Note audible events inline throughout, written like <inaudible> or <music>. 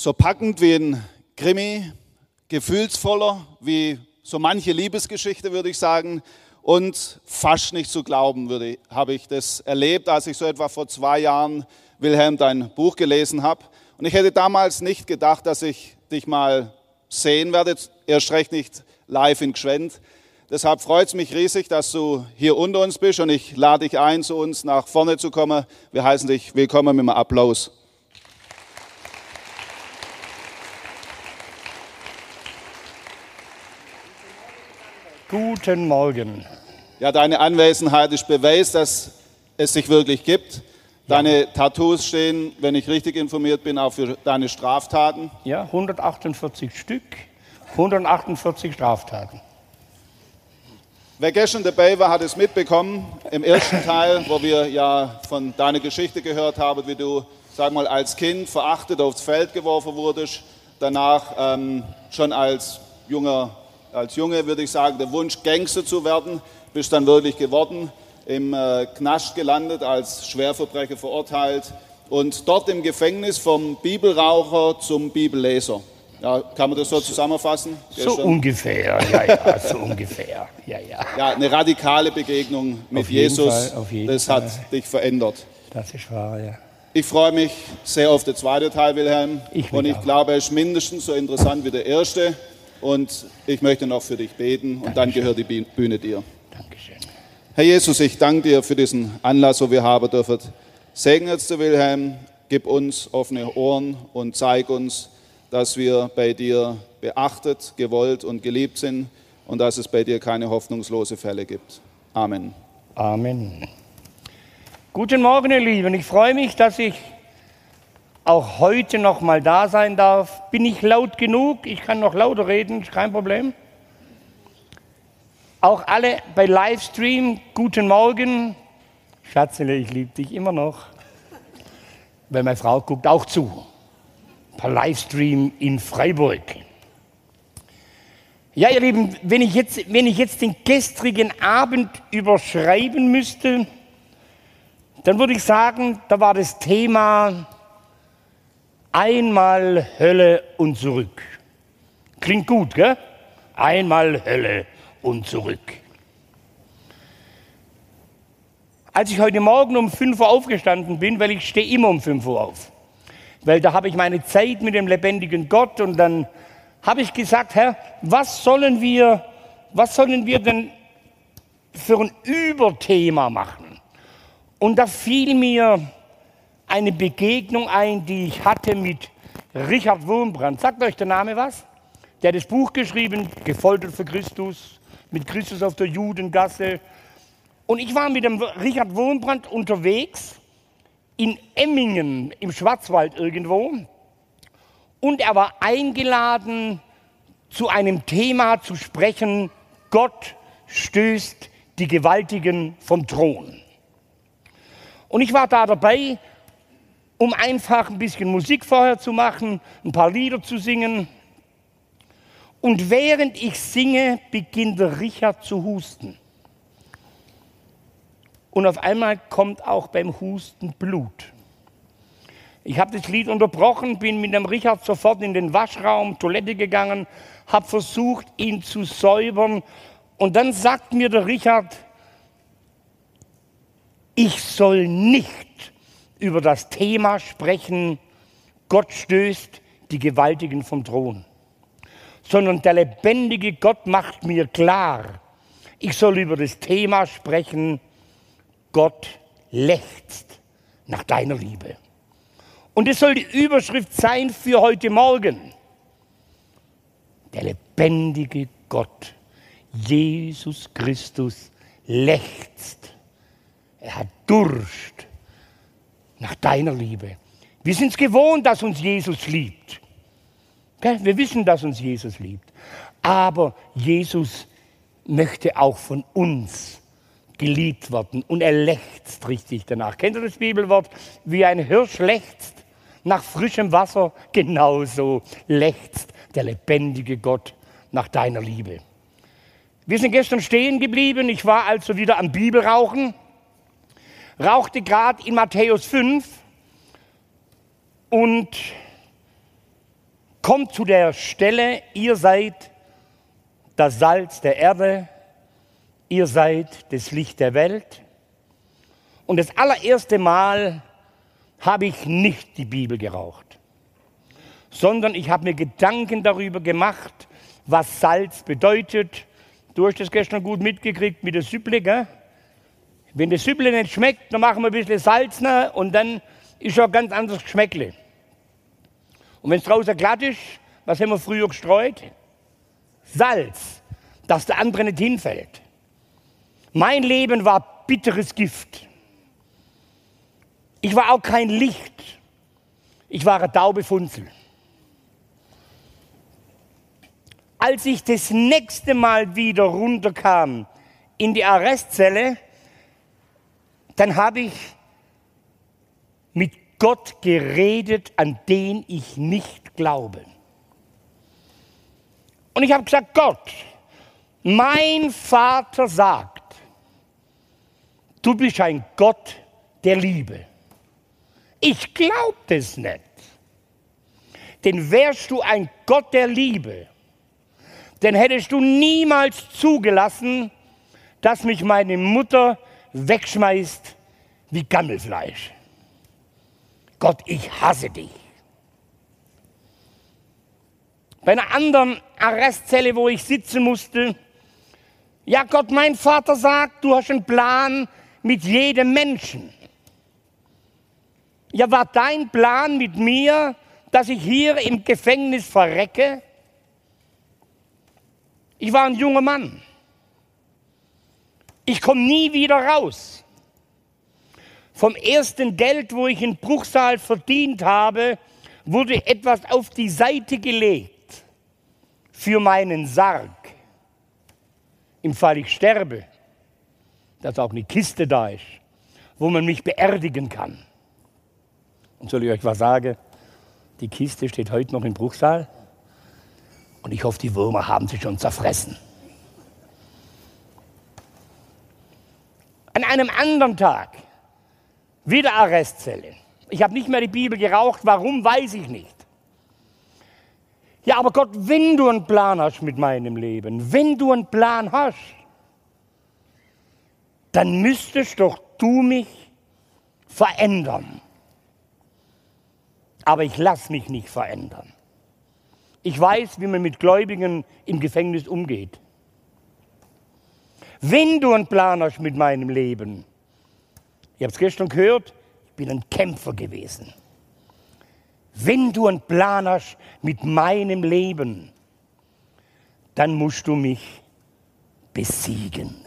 so packend wie ein Krimi, gefühlsvoller wie so manche Liebesgeschichte, würde ich sagen, und fast nicht zu glauben, würde, habe ich das erlebt, als ich so etwa vor zwei Jahren, Wilhelm, dein Buch gelesen habe. Und ich hätte damals nicht gedacht, dass ich dich mal sehen werde, erst recht nicht live in Gschwend. Deshalb freut es mich riesig, dass du hier unter uns bist und ich lade dich ein, zu uns nach vorne zu kommen. Wir heißen dich willkommen mit einem Applaus. Guten Morgen. Ja, deine Anwesenheit ist Beweis, dass es dich wirklich gibt. Deine Tattoos stehen, wenn ich richtig informiert bin, auch für deine Straftaten. Ja, 148 Stück, 148 Straftaten. Wer gestern dabei war, hat es mitbekommen. Im ersten <laughs> Teil, wo wir ja von deiner Geschichte gehört haben, wie du, sag mal, als Kind verachtet aufs Feld geworfen wurdest. Danach ähm, schon als junger als Junge, würde ich sagen, der Wunsch, Gangster zu werden, bist dann wirklich geworden, im äh, Knast gelandet, als Schwerverbrecher verurteilt und dort im Gefängnis vom Bibelraucher zum Bibelleser. Ja, kann man das so zusammenfassen? So ungefähr, ja, ja, so ungefähr, ja, ja. Ja, eine radikale Begegnung mit Auf jeden Jesus, Fall, das hat Fall. dich verändert. Das ist wahr, ja. Ich freue mich sehr auf den zweiten Teil, Wilhelm. Ich und ich auch. glaube, er ist mindestens so interessant wie der erste. Und ich möchte noch für dich beten und dann gehört die Bühne dir. Dankeschön. Herr Jesus, ich danke dir für diesen Anlass, wo wir haben dürfen. Segne jetzt, Wilhelm, gib uns offene Ohren und zeig uns, dass wir bei dir beachtet, gewollt und geliebt sind und dass es bei dir keine hoffnungslose Fälle gibt. Amen. Amen. Guten Morgen, ihr Lieben. Ich freue mich, dass ich auch heute noch mal da sein darf. Bin ich laut genug? Ich kann noch lauter reden, ist kein Problem. Auch alle bei Livestream, guten Morgen. Schatzele, ich liebe dich immer noch. Weil meine Frau guckt auch zu. Per Livestream in Freiburg. Ja, ihr Lieben, wenn ich jetzt, wenn ich jetzt den gestrigen Abend überschreiben müsste, dann würde ich sagen, da war das Thema einmal Hölle und zurück. Klingt gut, gell? Einmal Hölle und zurück. Als ich heute Morgen um 5 Uhr aufgestanden bin, weil ich stehe immer um 5 Uhr auf, weil da habe ich meine Zeit mit dem lebendigen Gott und dann habe ich gesagt, Herr, was sollen wir, was sollen wir denn für ein Überthema machen? Und da fiel mir eine Begegnung ein, die ich hatte mit Richard Wurmbrand. Sagt euch der Name was? Der hat das Buch geschrieben, Gefoltert für Christus, mit Christus auf der Judengasse. Und ich war mit dem Richard Wurmbrand unterwegs in Emmingen im Schwarzwald irgendwo. Und er war eingeladen, zu einem Thema zu sprechen, Gott stößt die Gewaltigen vom Thron. Und ich war da dabei, um einfach ein bisschen Musik vorher zu machen, ein paar Lieder zu singen. Und während ich singe, beginnt Richard zu husten. Und auf einmal kommt auch beim Husten Blut. Ich habe das Lied unterbrochen, bin mit dem Richard sofort in den Waschraum, Toilette gegangen, habe versucht, ihn zu säubern. Und dann sagt mir der Richard, ich soll nicht über das Thema sprechen, Gott stößt die Gewaltigen vom Thron, sondern der lebendige Gott macht mir klar, ich soll über das Thema sprechen, Gott lechzt nach deiner Liebe. Und es soll die Überschrift sein für heute Morgen. Der lebendige Gott, Jesus Christus, lechzt. Er hat Durst nach deiner Liebe. Wir sind es gewohnt, dass uns Jesus liebt. Wir wissen, dass uns Jesus liebt. Aber Jesus möchte auch von uns geliebt werden und er lechzt richtig danach. Kennt ihr das Bibelwort? Wie ein Hirsch lechzt nach frischem Wasser, genauso lechzt der lebendige Gott nach deiner Liebe. Wir sind gestern stehen geblieben. Ich war also wieder am Bibelrauchen, rauchte gerade in Matthäus 5 und kommt zu der Stelle, ihr seid das Salz der Erde, ihr seid das Licht der Welt. Und das allererste Mal habe ich nicht die Bibel geraucht, sondern ich habe mir Gedanken darüber gemacht, was Salz bedeutet. Du hast das gestern gut mitgekriegt mit der Süble, gell? Wenn das Süble nicht schmeckt, dann machen wir ein bisschen Salz ne? und dann ist schon ein ganz anderes Geschmäckle. Und wenn es draußen glatt ist, was haben wir früher gestreut? Salz, dass der andere nicht hinfällt. Mein Leben war bitteres Gift. Ich war auch kein Licht. Ich war eine taube Funzel. Als ich das nächste Mal wieder runterkam in die Arrestzelle, dann habe ich mit Gott geredet, an den ich nicht glaube. Und ich habe gesagt, Gott, mein Vater sagt, du bist ein Gott der Liebe. Ich glaube das nicht. Denn wärst du ein Gott der Liebe, dann hättest du niemals zugelassen, dass mich meine Mutter wegschmeißt wie Gammelfleisch. Gott, ich hasse dich. Bei einer anderen Arrestzelle, wo ich sitzen musste, ja Gott, mein Vater sagt, du hast einen Plan mit jedem Menschen. Ja, war dein Plan mit mir, dass ich hier im Gefängnis verrecke? Ich war ein junger Mann. Ich komme nie wieder raus. Vom ersten Geld, wo ich in Bruchsal verdient habe, wurde etwas auf die Seite gelegt für meinen Sarg. Im Fall ich sterbe, dass auch eine Kiste da ist, wo man mich beerdigen kann. Und soll ich euch was sagen? Die Kiste steht heute noch in Bruchsal und ich hoffe, die Würmer haben sie schon zerfressen. An einem anderen Tag, wieder Arrestzelle. Ich habe nicht mehr die Bibel geraucht, warum weiß ich nicht. Ja, aber Gott, wenn du einen Plan hast mit meinem Leben, wenn du einen Plan hast, dann müsstest doch du mich verändern. Aber ich lasse mich nicht verändern. Ich weiß, wie man mit Gläubigen im Gefängnis umgeht. Wenn du einen Plan hast mit meinem Leben, ihr habt es gestern gehört, ich bin ein Kämpfer gewesen. Wenn du einen Plan hast mit meinem Leben, dann musst du mich besiegen.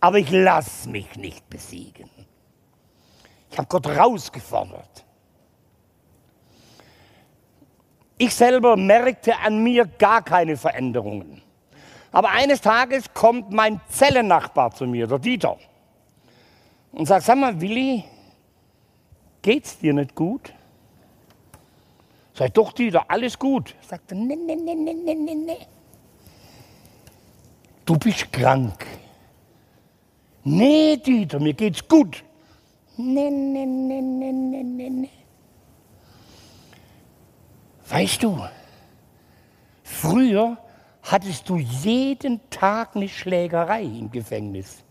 Aber ich lasse mich nicht besiegen. Ich habe Gott rausgefordert. Ich selber merkte an mir gar keine Veränderungen. Aber eines Tages kommt mein Zellennachbar zu mir, der Dieter, und sagt, sag mal, Willi, geht's dir nicht gut? Sag doch, Dieter, alles gut. Sagt er, nee, nee, nee, nee, nee, nee. Du bist krank. Nee, Dieter, mir geht's gut. Nee, nee, nee, nee, nee, nee, nee. Weißt du, früher hattest du jeden Tag eine Schlägerei im Gefängnis.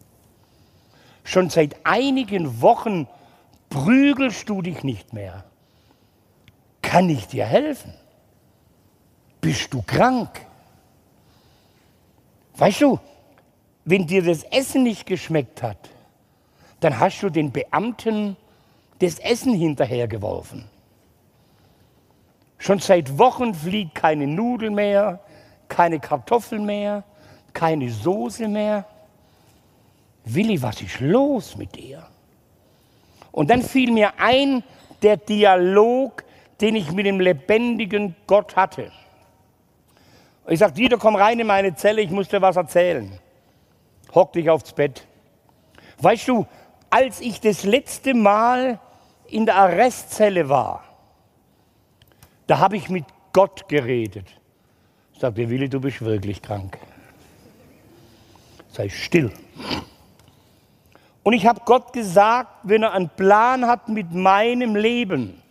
Schon seit einigen Wochen prügelst du dich nicht mehr. Kann ich dir helfen? Bist du krank? Weißt du, wenn dir das Essen nicht geschmeckt hat, dann hast du den Beamten das Essen hinterhergeworfen. Schon seit Wochen fliegt keine Nudel mehr, keine Kartoffeln mehr, keine Soße mehr. Willi, was ist los mit dir? Und dann fiel mir ein, der Dialog, den ich mit dem lebendigen Gott hatte. ich sagte, Dieter, komm rein in meine Zelle, ich muss dir was erzählen. Hock dich aufs Bett. Weißt du, als ich das letzte Mal in der Arrestzelle war, da habe ich mit Gott geredet. Sagte Willi, du bist wirklich krank. Sei still. Und ich habe Gott gesagt, wenn er einen Plan hat mit meinem Leben,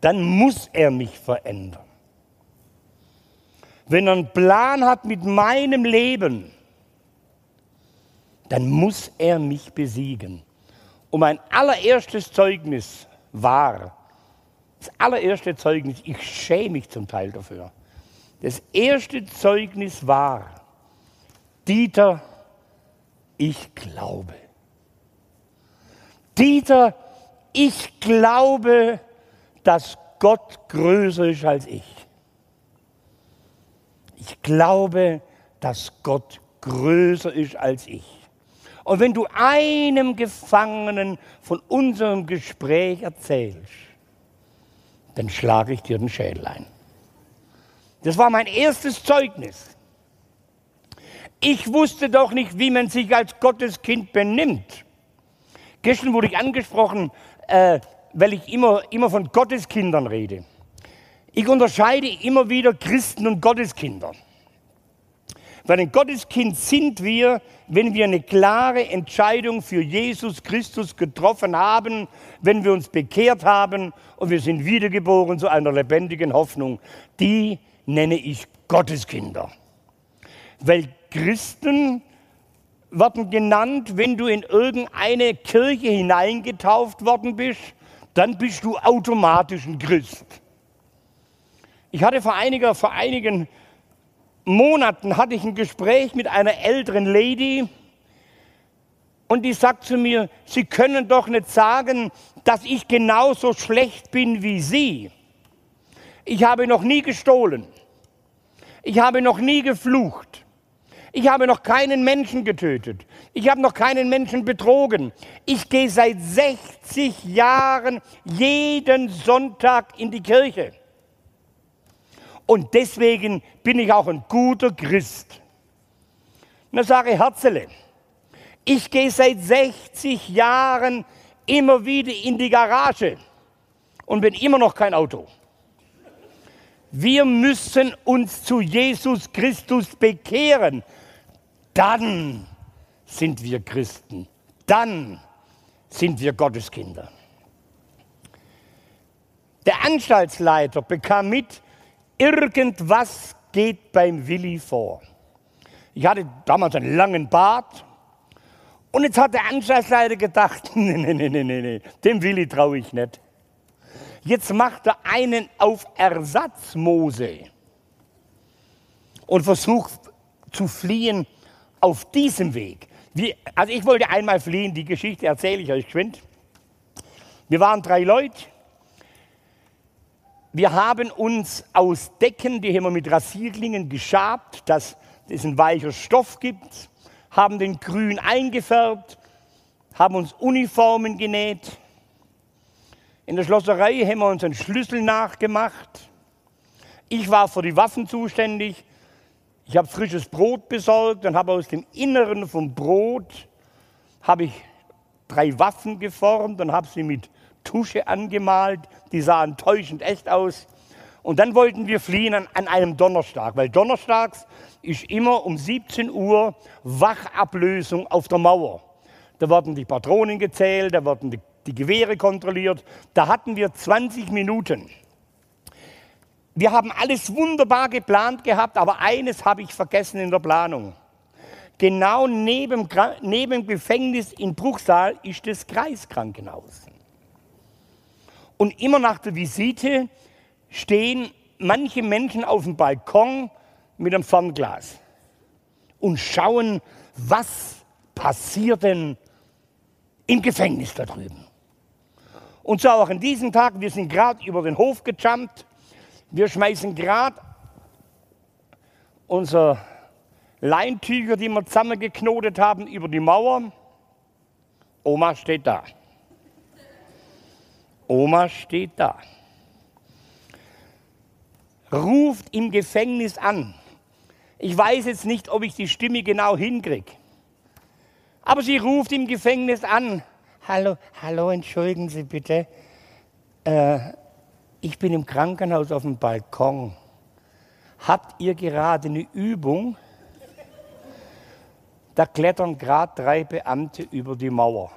dann muss er mich verändern. Wenn er einen Plan hat mit meinem Leben, dann muss er mich besiegen. Und mein allererstes Zeugnis war, das allererste Zeugnis, ich schäme mich zum Teil dafür. Das erste Zeugnis war, Dieter, ich glaube. Dieter, ich glaube, dass Gott größer ist als ich. Ich glaube, dass Gott größer ist als ich. Und wenn du einem Gefangenen von unserem Gespräch erzählst, dann schlage ich dir den Schädel ein. Das war mein erstes Zeugnis. Ich wusste doch nicht, wie man sich als Gotteskind benimmt. Gestern wurde ich angesprochen, äh, weil ich immer, immer von Gotteskindern rede. Ich unterscheide immer wieder Christen und Gotteskinder. Weil ein Gotteskind sind wir, wenn wir eine klare Entscheidung für Jesus Christus getroffen haben, wenn wir uns bekehrt haben und wir sind wiedergeboren zu einer lebendigen Hoffnung. Die nenne ich Gotteskinder. Weil Christen werden genannt, wenn du in irgendeine Kirche hineingetauft worden bist, dann bist du automatisch ein Christ. Ich hatte vor, einiger, vor einigen Monaten hatte ich ein Gespräch mit einer älteren Lady und die sagt zu mir, Sie können doch nicht sagen, dass ich genauso schlecht bin wie Sie. Ich habe noch nie gestohlen. Ich habe noch nie geflucht. Ich habe noch keinen Menschen getötet. Ich habe noch keinen Menschen betrogen. Ich gehe seit 60 Jahren jeden Sonntag in die Kirche. Und deswegen bin ich auch ein guter Christ. Dann sage Herzele, ich gehe seit 60 Jahren immer wieder in die Garage und bin immer noch kein Auto. Wir müssen uns zu Jesus Christus bekehren. Dann sind wir Christen. Dann sind wir Gotteskinder. Der Anstaltsleiter bekam mit, irgendwas geht beim Willi vor. Ich hatte damals einen langen Bart und jetzt hat der Anstaltsleiter gedacht, <laughs> nee, nee, nee, nee, nee, dem Willi traue ich nicht. Jetzt macht er einen auf Ersatzmose und versucht zu fliehen auf diesem Weg. Wie, also ich wollte einmal fliehen, die Geschichte erzähle ich euch geschwind. Wir waren drei Leute. Wir haben uns aus Decken, die haben wir mit Rasierklingen geschabt, dass es einen weicher Stoff gibt, haben den grün eingefärbt, haben uns Uniformen genäht, in der Schlosserei haben wir uns einen Schlüssel nachgemacht. Ich war für die Waffen zuständig. Ich habe frisches Brot besorgt und habe aus dem Inneren vom Brot habe ich drei Waffen geformt und habe sie mit Tusche angemalt. Die sahen täuschend echt aus. Und dann wollten wir fliehen an, an, einem Donnerstag, weil Donnerstags ist immer um 17 Uhr Wachablösung auf der Mauer. Da werden die Patronen gezählt, da werden die die Gewehre kontrolliert. Da hatten wir 20 Minuten. Wir haben alles wunderbar geplant gehabt, aber eines habe ich vergessen in der Planung. Genau neben, neben dem Gefängnis in Bruchsal ist das Kreiskrankenhaus. Und immer nach der Visite stehen manche Menschen auf dem Balkon mit einem Fernglas und schauen, was passiert denn im Gefängnis da drüben. Und so auch an diesem Tag, wir sind gerade über den Hof gejumpt. Wir schmeißen gerade unsere Leintücher, die wir zusammengeknotet haben, über die Mauer. Oma steht da. Oma steht da. Ruft im Gefängnis an. Ich weiß jetzt nicht, ob ich die Stimme genau hinkriege. Aber sie ruft im Gefängnis an hallo, hallo, entschuldigen Sie bitte. Äh, ich bin im Krankenhaus auf dem Balkon. Habt ihr gerade eine Übung? Da klettern gerade drei Beamte über die Mauer.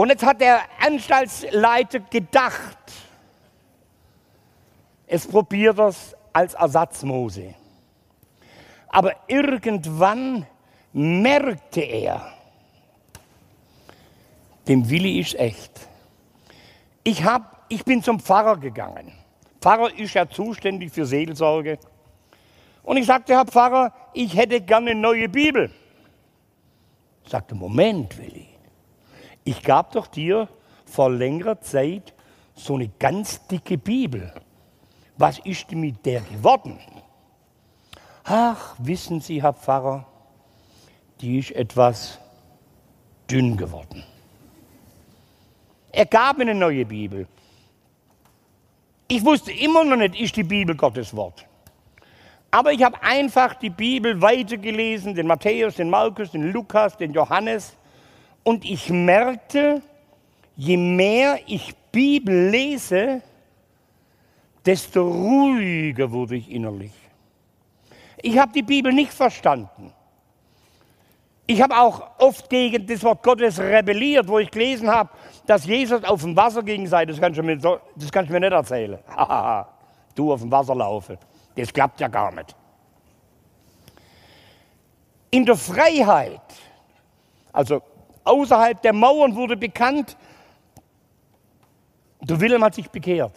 Und jetzt hat der Anstaltsleiter gedacht, Es probiert es als Ersatzmose. Aber irgendwann merkte er, dem Willi ist echt. Ich, hab, ich bin zum Pfarrer gegangen. Pfarrer ist ja zuständig für Seelsorge. Und ich sagte, Herr Pfarrer, ich hätte gerne eine neue Bibel. Ich sagte, Moment, Willi, ich gab doch dir vor längerer Zeit so eine ganz dicke Bibel. Was ist mit der geworden? Ach, wissen Sie, Herr Pfarrer, die ist etwas dünn geworden. Er gab mir eine neue Bibel. Ich wusste immer noch nicht, ist die Bibel Gottes Wort. Aber ich habe einfach die Bibel weitergelesen, den Matthäus, den Markus, den Lukas, den Johannes. Und ich merkte, je mehr ich Bibel lese, desto ruhiger wurde ich innerlich. Ich habe die Bibel nicht verstanden. Ich habe auch oft gegen das Wort Gottes rebelliert, wo ich gelesen habe, dass Jesus auf dem Wasser ging sei. Das kannst du mir, das kannst du mir nicht erzählen. <laughs> du auf dem Wasser laufen. Das klappt ja gar nicht. In der Freiheit, also außerhalb der Mauern wurde bekannt, der Wilhelm hat sich bekehrt.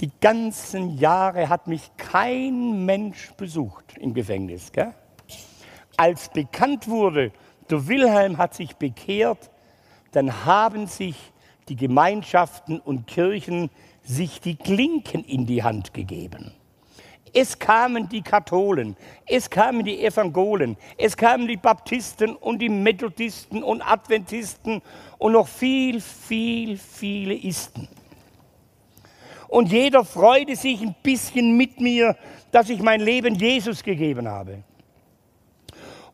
Die ganzen Jahre hat mich kein Mensch besucht im Gefängnis. Gell? Als bekannt wurde, der Wilhelm hat sich bekehrt, dann haben sich die Gemeinschaften und Kirchen sich die Klinken in die Hand gegeben. Es kamen die Katholen, es kamen die Evangolen, es kamen die Baptisten und die Methodisten und Adventisten und noch viel, viel, viele Isten. Und jeder freute sich ein bisschen mit mir, dass ich mein Leben Jesus gegeben habe.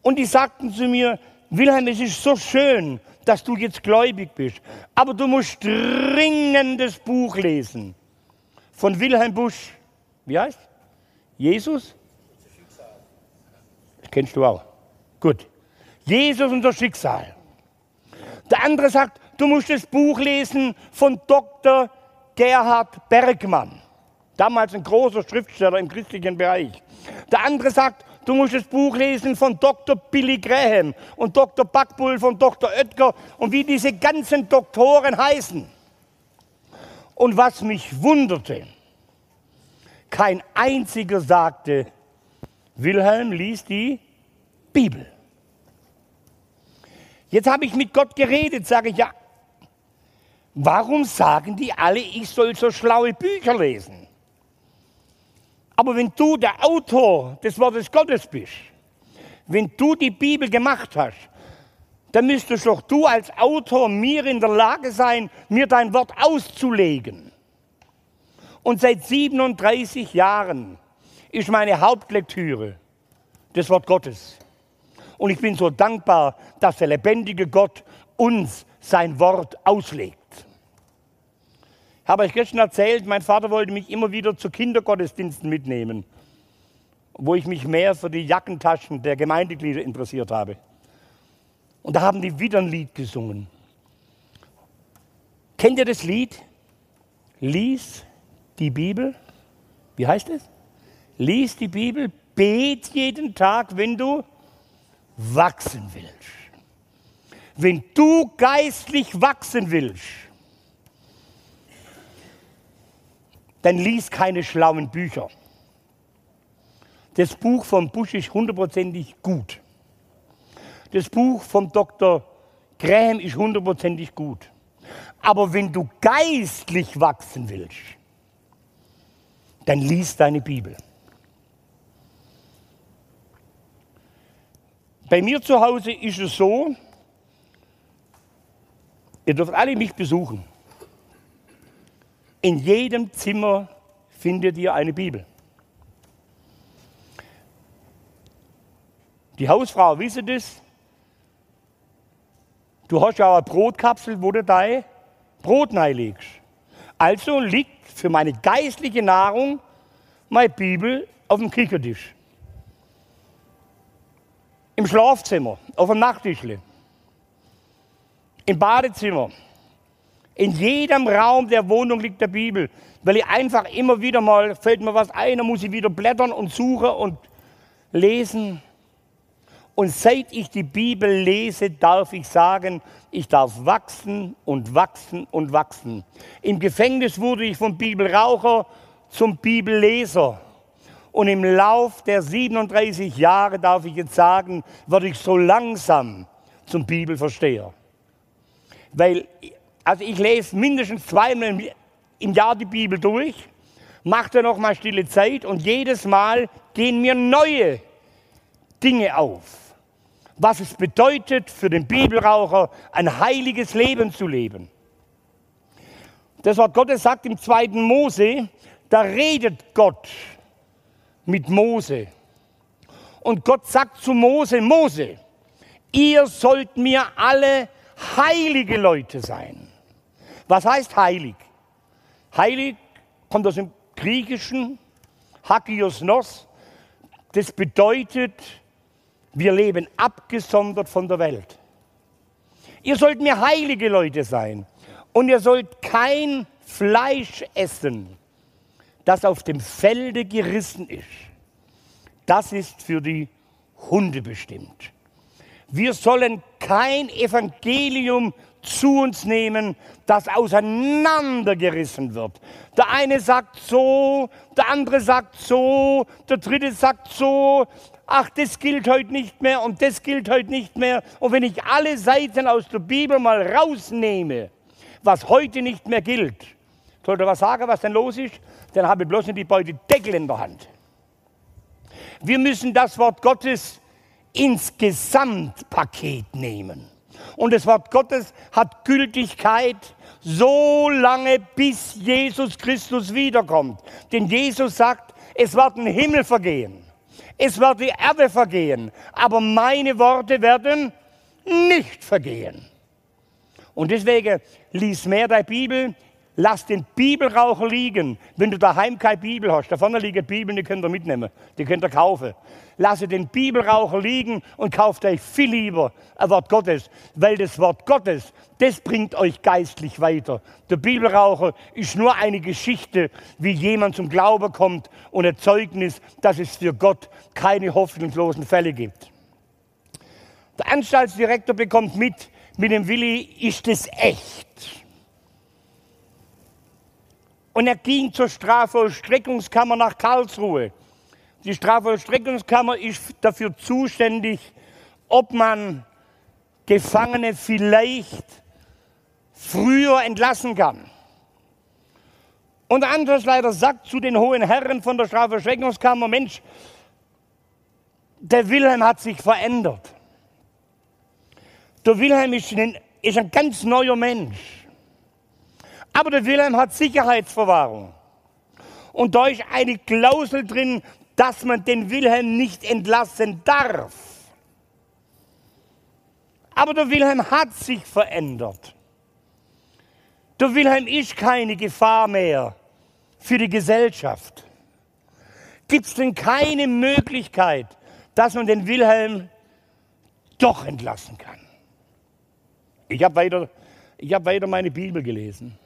Und die sagten zu mir, Wilhelm, es ist so schön, dass du jetzt gläubig bist, aber du musst dringend das Buch lesen von Wilhelm Busch. Wie heißt? Jesus? Das kennst du auch. Gut. Jesus und das Schicksal. Der andere sagt, du musst das Buch lesen von Dr. Gerhard Bergmann. Damals ein großer Schriftsteller im christlichen Bereich. Der andere sagt, du musst das Buch lesen von Dr. Billy Graham und Dr. Backbull von Dr. Oetker und wie diese ganzen Doktoren heißen. Und was mich wunderte, kein einziger sagte, Wilhelm liest die Bibel. Jetzt habe ich mit Gott geredet, sage ich ja. Warum sagen die alle, ich soll so schlaue Bücher lesen? Aber wenn du der Autor des Wortes Gottes bist, wenn du die Bibel gemacht hast, dann müsstest doch du als Autor mir in der Lage sein, mir dein Wort auszulegen. Und seit 37 Jahren ist meine Hauptlektüre das Wort Gottes. Und ich bin so dankbar, dass der lebendige Gott uns sein Wort auslegt. Ich habe euch gestern erzählt, mein Vater wollte mich immer wieder zu Kindergottesdiensten mitnehmen, wo ich mich mehr für die Jackentaschen der Gemeindeglieder interessiert habe. Und da haben die wieder ein Lied gesungen. Kennt ihr das Lied? Lies die Bibel. Wie heißt es? Lies die Bibel, bet jeden Tag, wenn du wachsen willst. Wenn du geistlich wachsen willst, dann lies keine schlauen Bücher. Das Buch vom Busch ist hundertprozentig gut. Das Buch vom Dr. Graham ist hundertprozentig gut. Aber wenn du geistlich wachsen willst, dann lies deine Bibel. Bei mir zu Hause ist es so, ihr dürft alle mich besuchen. In jedem Zimmer findet ihr eine Bibel. Die Hausfrau wisse das. Du hast ja eine Brotkapsel, wo du dein Brot legst. Also liegt für meine geistliche Nahrung meine Bibel auf dem Kichertisch im Schlafzimmer, auf dem Nachttischle, im Badezimmer, In jedem Raum der Wohnung liegt der Bibel, weil ich einfach immer wieder mal, fällt mir was ein, dann muss ich wieder blättern und suchen und lesen. Und seit ich die Bibel lese, darf ich sagen, ich darf wachsen und wachsen und wachsen. Im Gefängnis wurde ich vom Bibelraucher zum Bibelleser. Und im Lauf der 37 Jahre, darf ich jetzt sagen, werde ich so langsam zum Bibelversteher. Weil also ich lese mindestens zweimal im Jahr die Bibel durch, mache dann noch mal stille Zeit und jedes Mal gehen mir neue Dinge auf. Was es bedeutet für den Bibelraucher, ein heiliges Leben zu leben. Das Wort Gottes sagt im zweiten Mose, da redet Gott mit Mose. Und Gott sagt zu Mose, Mose, ihr sollt mir alle heilige Leute sein. Was heißt heilig? Heilig kommt aus dem Griechischen, Hagios Nos. Das bedeutet, wir leben abgesondert von der Welt. Ihr sollt mir heilige Leute sein und ihr sollt kein Fleisch essen, das auf dem Felde gerissen ist. Das ist für die Hunde bestimmt. Wir sollen kein Evangelium zu uns nehmen, das auseinandergerissen wird. Der eine sagt so, der andere sagt so, der dritte sagt so. Ach, das gilt heute nicht mehr und das gilt heute nicht mehr. Und wenn ich alle Seiten aus der Bibel mal rausnehme, was heute nicht mehr gilt, sollte was sagen, was denn los ist, dann habe ich bloß nicht die Beute Deckel in der Hand. Wir müssen das Wort Gottes ins Gesamtpaket nehmen. Und das Wort Gottes hat Gültigkeit so lange, bis Jesus Christus wiederkommt. Denn Jesus sagt, es wird ein Himmel vergehen, es wird die Erde vergehen, aber meine Worte werden nicht vergehen. Und deswegen lies mehr der Bibel, Lass den Bibelraucher liegen. Wenn du daheim keine Bibel hast, da vorne liegen Bibeln, die könnt ihr mitnehmen, die könnt ihr kaufen. Lasse den Bibelraucher liegen und kauft euch viel lieber ein Wort Gottes, weil das Wort Gottes, das bringt euch geistlich weiter. Der Bibelraucher ist nur eine Geschichte, wie jemand zum Glauben kommt und ein Zeugnis, dass es für Gott keine hoffnungslosen Fälle gibt. Der Anstaltsdirektor bekommt mit, mit dem Willi ist es echt. Und er ging zur Strafvollstreckungskammer nach Karlsruhe. Die Strafvollstreckungskammer ist dafür zuständig, ob man Gefangene vielleicht früher entlassen kann. Und der Antragsleiter sagt zu den hohen Herren von der Strafvollstreckungskammer, Mensch, der Wilhelm hat sich verändert. Der Wilhelm ist ein, ist ein ganz neuer Mensch. Aber der Wilhelm hat Sicherheitsverwahrung. Und da ist eine Klausel drin, dass man den Wilhelm nicht entlassen darf. Aber der Wilhelm hat sich verändert. Der Wilhelm ist keine Gefahr mehr für die Gesellschaft. Gibt es denn keine Möglichkeit, dass man den Wilhelm doch entlassen kann? Ich habe weiter, hab weiter meine Bibel gelesen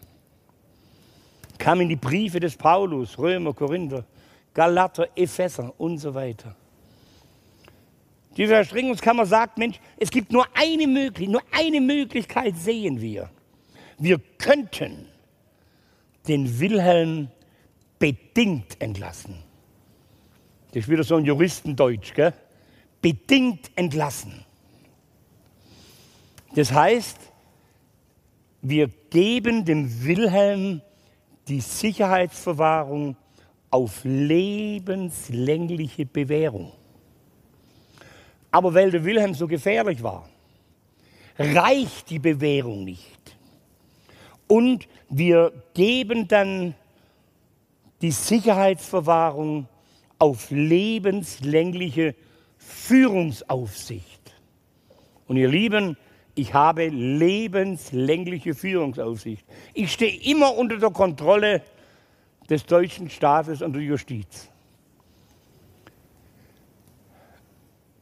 kam in die Briefe des Paulus, Römer, Korinther, Galater, Epheser und so weiter. Diese Erstrengungskammer sagt, Mensch, es gibt nur eine Möglichkeit, nur eine Möglichkeit sehen wir. Wir könnten den Wilhelm bedingt entlassen. Das ist wieder so ein Juristendeutsch, gell? Bedingt entlassen. Das heißt, wir geben dem Wilhelm die Sicherheitsverwahrung auf lebenslängliche Bewährung. Aber weil der Wilhelm so gefährlich war, reicht die Bewährung nicht. Und wir geben dann die Sicherheitsverwahrung auf lebenslängliche Führungsaufsicht. Und ihr Lieben, ich habe lebenslängliche Führungsaufsicht. Ich stehe immer unter der Kontrolle des deutschen Staates und der Justiz.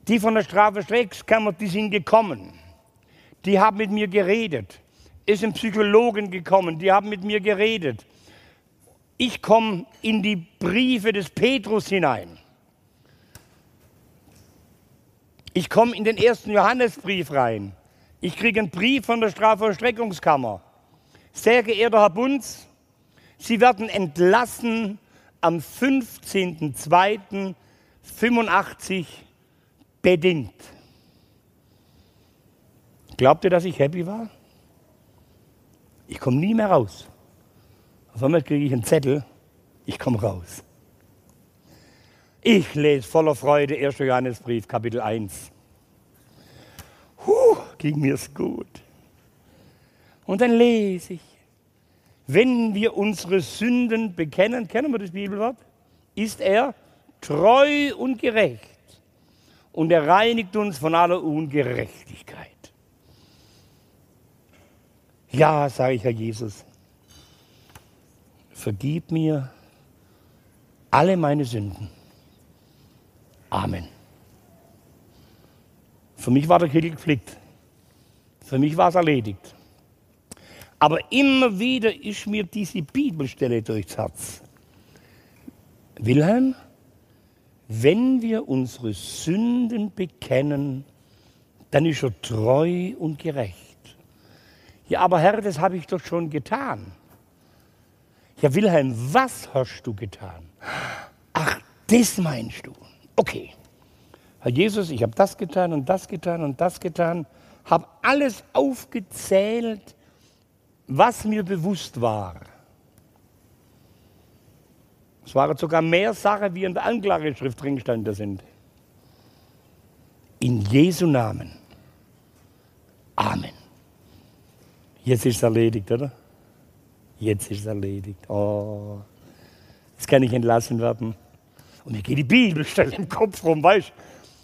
Die von der Strafverstreckskammer, die sind gekommen. Die haben mit mir geredet. Ist ein Psychologen gekommen, die haben mit mir geredet. Ich komme in die Briefe des Petrus hinein. Ich komme in den ersten Johannesbrief rein. Ich kriege einen Brief von der Strafvollstreckungskammer. Sehr geehrter Herr Bunz, Sie werden entlassen am 15.02.85 bedingt. Glaubt ihr, dass ich happy war? Ich komme nie mehr raus. Auf einmal kriege ich einen Zettel, ich komme raus. Ich lese voller Freude 1. Johannesbrief, Kapitel 1. Puh, ging mir's gut. Und dann lese ich, wenn wir unsere Sünden bekennen, kennen wir das Bibelwort, ist er treu und gerecht und er reinigt uns von aller Ungerechtigkeit. Ja, sage ich, Herr Jesus, vergib mir alle meine Sünden. Amen. Für mich war der Kittel geflickt. Für mich war es erledigt. Aber immer wieder ist mir diese Bibelstelle durchs Herz. Wilhelm, wenn wir unsere Sünden bekennen, dann ist er treu und gerecht. Ja, aber Herr, das habe ich doch schon getan. Ja, Wilhelm, was hast du getan? Ach, das meinst du. Okay. Herr Jesus, ich habe das getan und das getan und das getan, habe alles aufgezählt, was mir bewusst war. Es waren sogar mehr Sachen, wie in der Anklageschrift drin gestanden sind. In Jesu Namen. Amen. Jetzt ist es erledigt, oder? Jetzt ist es erledigt. Oh, jetzt kann ich entlassen werden. Und mir geht die Bibelstelle im Kopf rum, weißt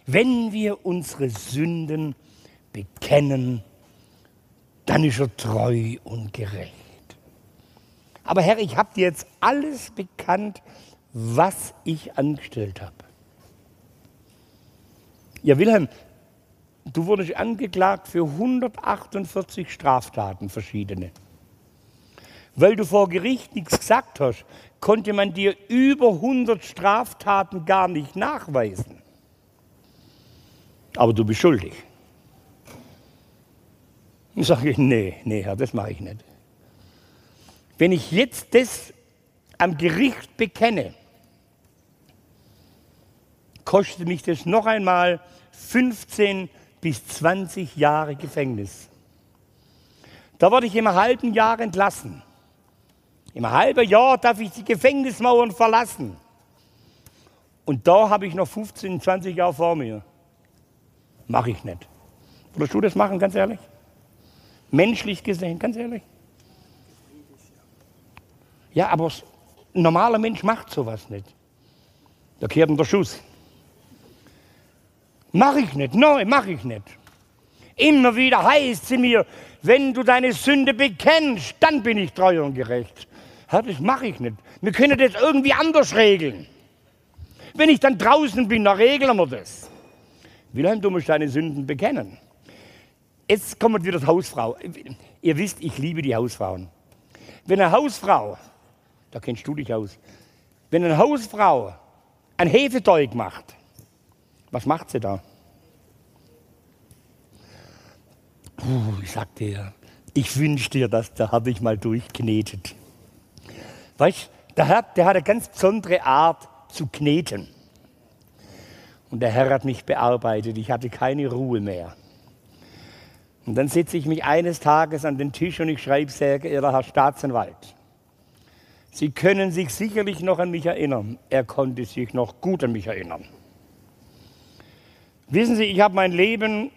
Wenn wir unsere Sünden bekennen, dann ist er treu und gerecht. Aber Herr, ich habe dir jetzt alles bekannt, was ich angestellt habe. Ja, Wilhelm, du wurdest angeklagt für 148 Straftaten, verschiedene. Weil du vor Gericht nichts gesagt hast, konnte man dir über 100 Straftaten gar nicht nachweisen. Aber du bist schuldig. Und sage ich, nee, nee, Herr, das mache ich nicht. Wenn ich jetzt das am Gericht bekenne, kostet mich das noch einmal 15 bis 20 Jahre Gefängnis. Da werde ich im halben Jahr entlassen. Im halben Jahr darf ich die Gefängnismauern verlassen. Und da habe ich noch 15, 20 Jahre vor mir. Mache ich nicht. Würdest du das machen, ganz ehrlich? Menschlich gesehen, ganz ehrlich. Ja, aber ein normaler Mensch macht sowas nicht. Da kehrt der Schuss. Mach ich nicht, nein, mach ich nicht. Immer wieder heißt sie mir, wenn du deine Sünde bekennst, dann bin ich treu und gerecht. Das mache ich nicht. Wir können das irgendwie anders regeln. Wenn ich dann draußen bin, dann regeln wir das. Wilhelm, du musst deine Sünden bekennen. Jetzt kommt wieder die Hausfrau. Ihr wisst, ich liebe die Hausfrauen. Wenn eine Hausfrau, da kennst du dich aus, wenn eine Hausfrau ein Hefeteig macht, was macht sie da? Puh, ich sag dir, ich wünsche dir das, da habe ich mal durchknetet. Weißt der Herr, der hat eine ganz besondere Art zu kneten. Und der Herr hat mich bearbeitet, ich hatte keine Ruhe mehr. Und dann setze ich mich eines Tages an den Tisch und ich schreibe, sehr geehrter Herr Staatsanwalt, Sie können sich sicherlich noch an mich erinnern. Er konnte sich noch gut an mich erinnern. Wissen Sie, ich habe mein Leben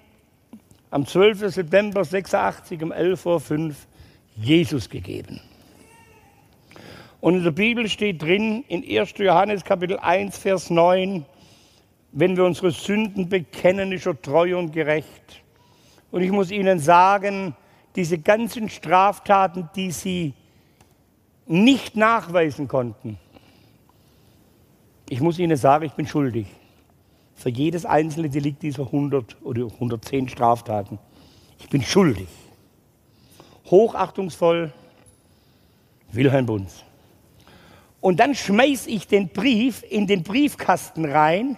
am 12. September 86 um 11.05 Uhr Jesus gegeben. Und in der Bibel steht drin, in 1. Johannes Kapitel 1, Vers 9, wenn wir unsere Sünden bekennen, ist er treu und gerecht und ich muss Ihnen sagen, diese ganzen Straftaten, die Sie nicht nachweisen konnten, ich muss Ihnen sagen, ich bin schuldig. Für jedes einzelne Delikt dieser 100 oder 110 Straftaten. Ich bin schuldig. Hochachtungsvoll, Wilhelm Bunz. Und dann schmeiß ich den Brief in den Briefkasten rein.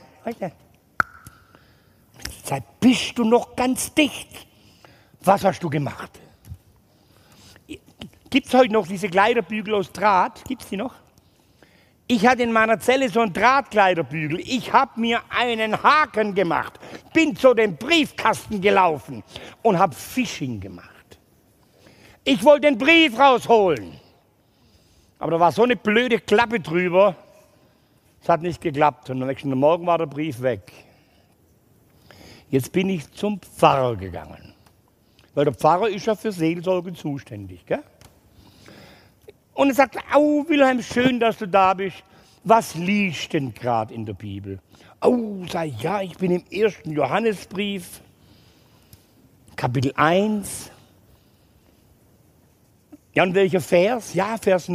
Seit bist du noch ganz dicht. Was hast du gemacht? Gibt es heute noch diese Kleiderbügel aus Draht? Gibt es die noch? Ich hatte in meiner Zelle so einen Drahtkleiderbügel. Ich habe mir einen Haken gemacht, bin zu dem Briefkasten gelaufen und habe Fishing gemacht. Ich wollte den Brief rausholen. Aber da war so eine blöde Klappe drüber, es hat nicht geklappt. Und am nächsten Morgen war der Brief weg. Jetzt bin ich zum Pfarrer gegangen. Weil der Pfarrer ist ja für Seelsorge zuständig. Gell? Und er sagt, au Wilhelm, schön, dass du da bist. Was liest denn gerade in der Bibel? Oh, sag ja, ich bin im ersten Johannesbrief, Kapitel 1. Ja, und welcher Vers? Ja, Vers,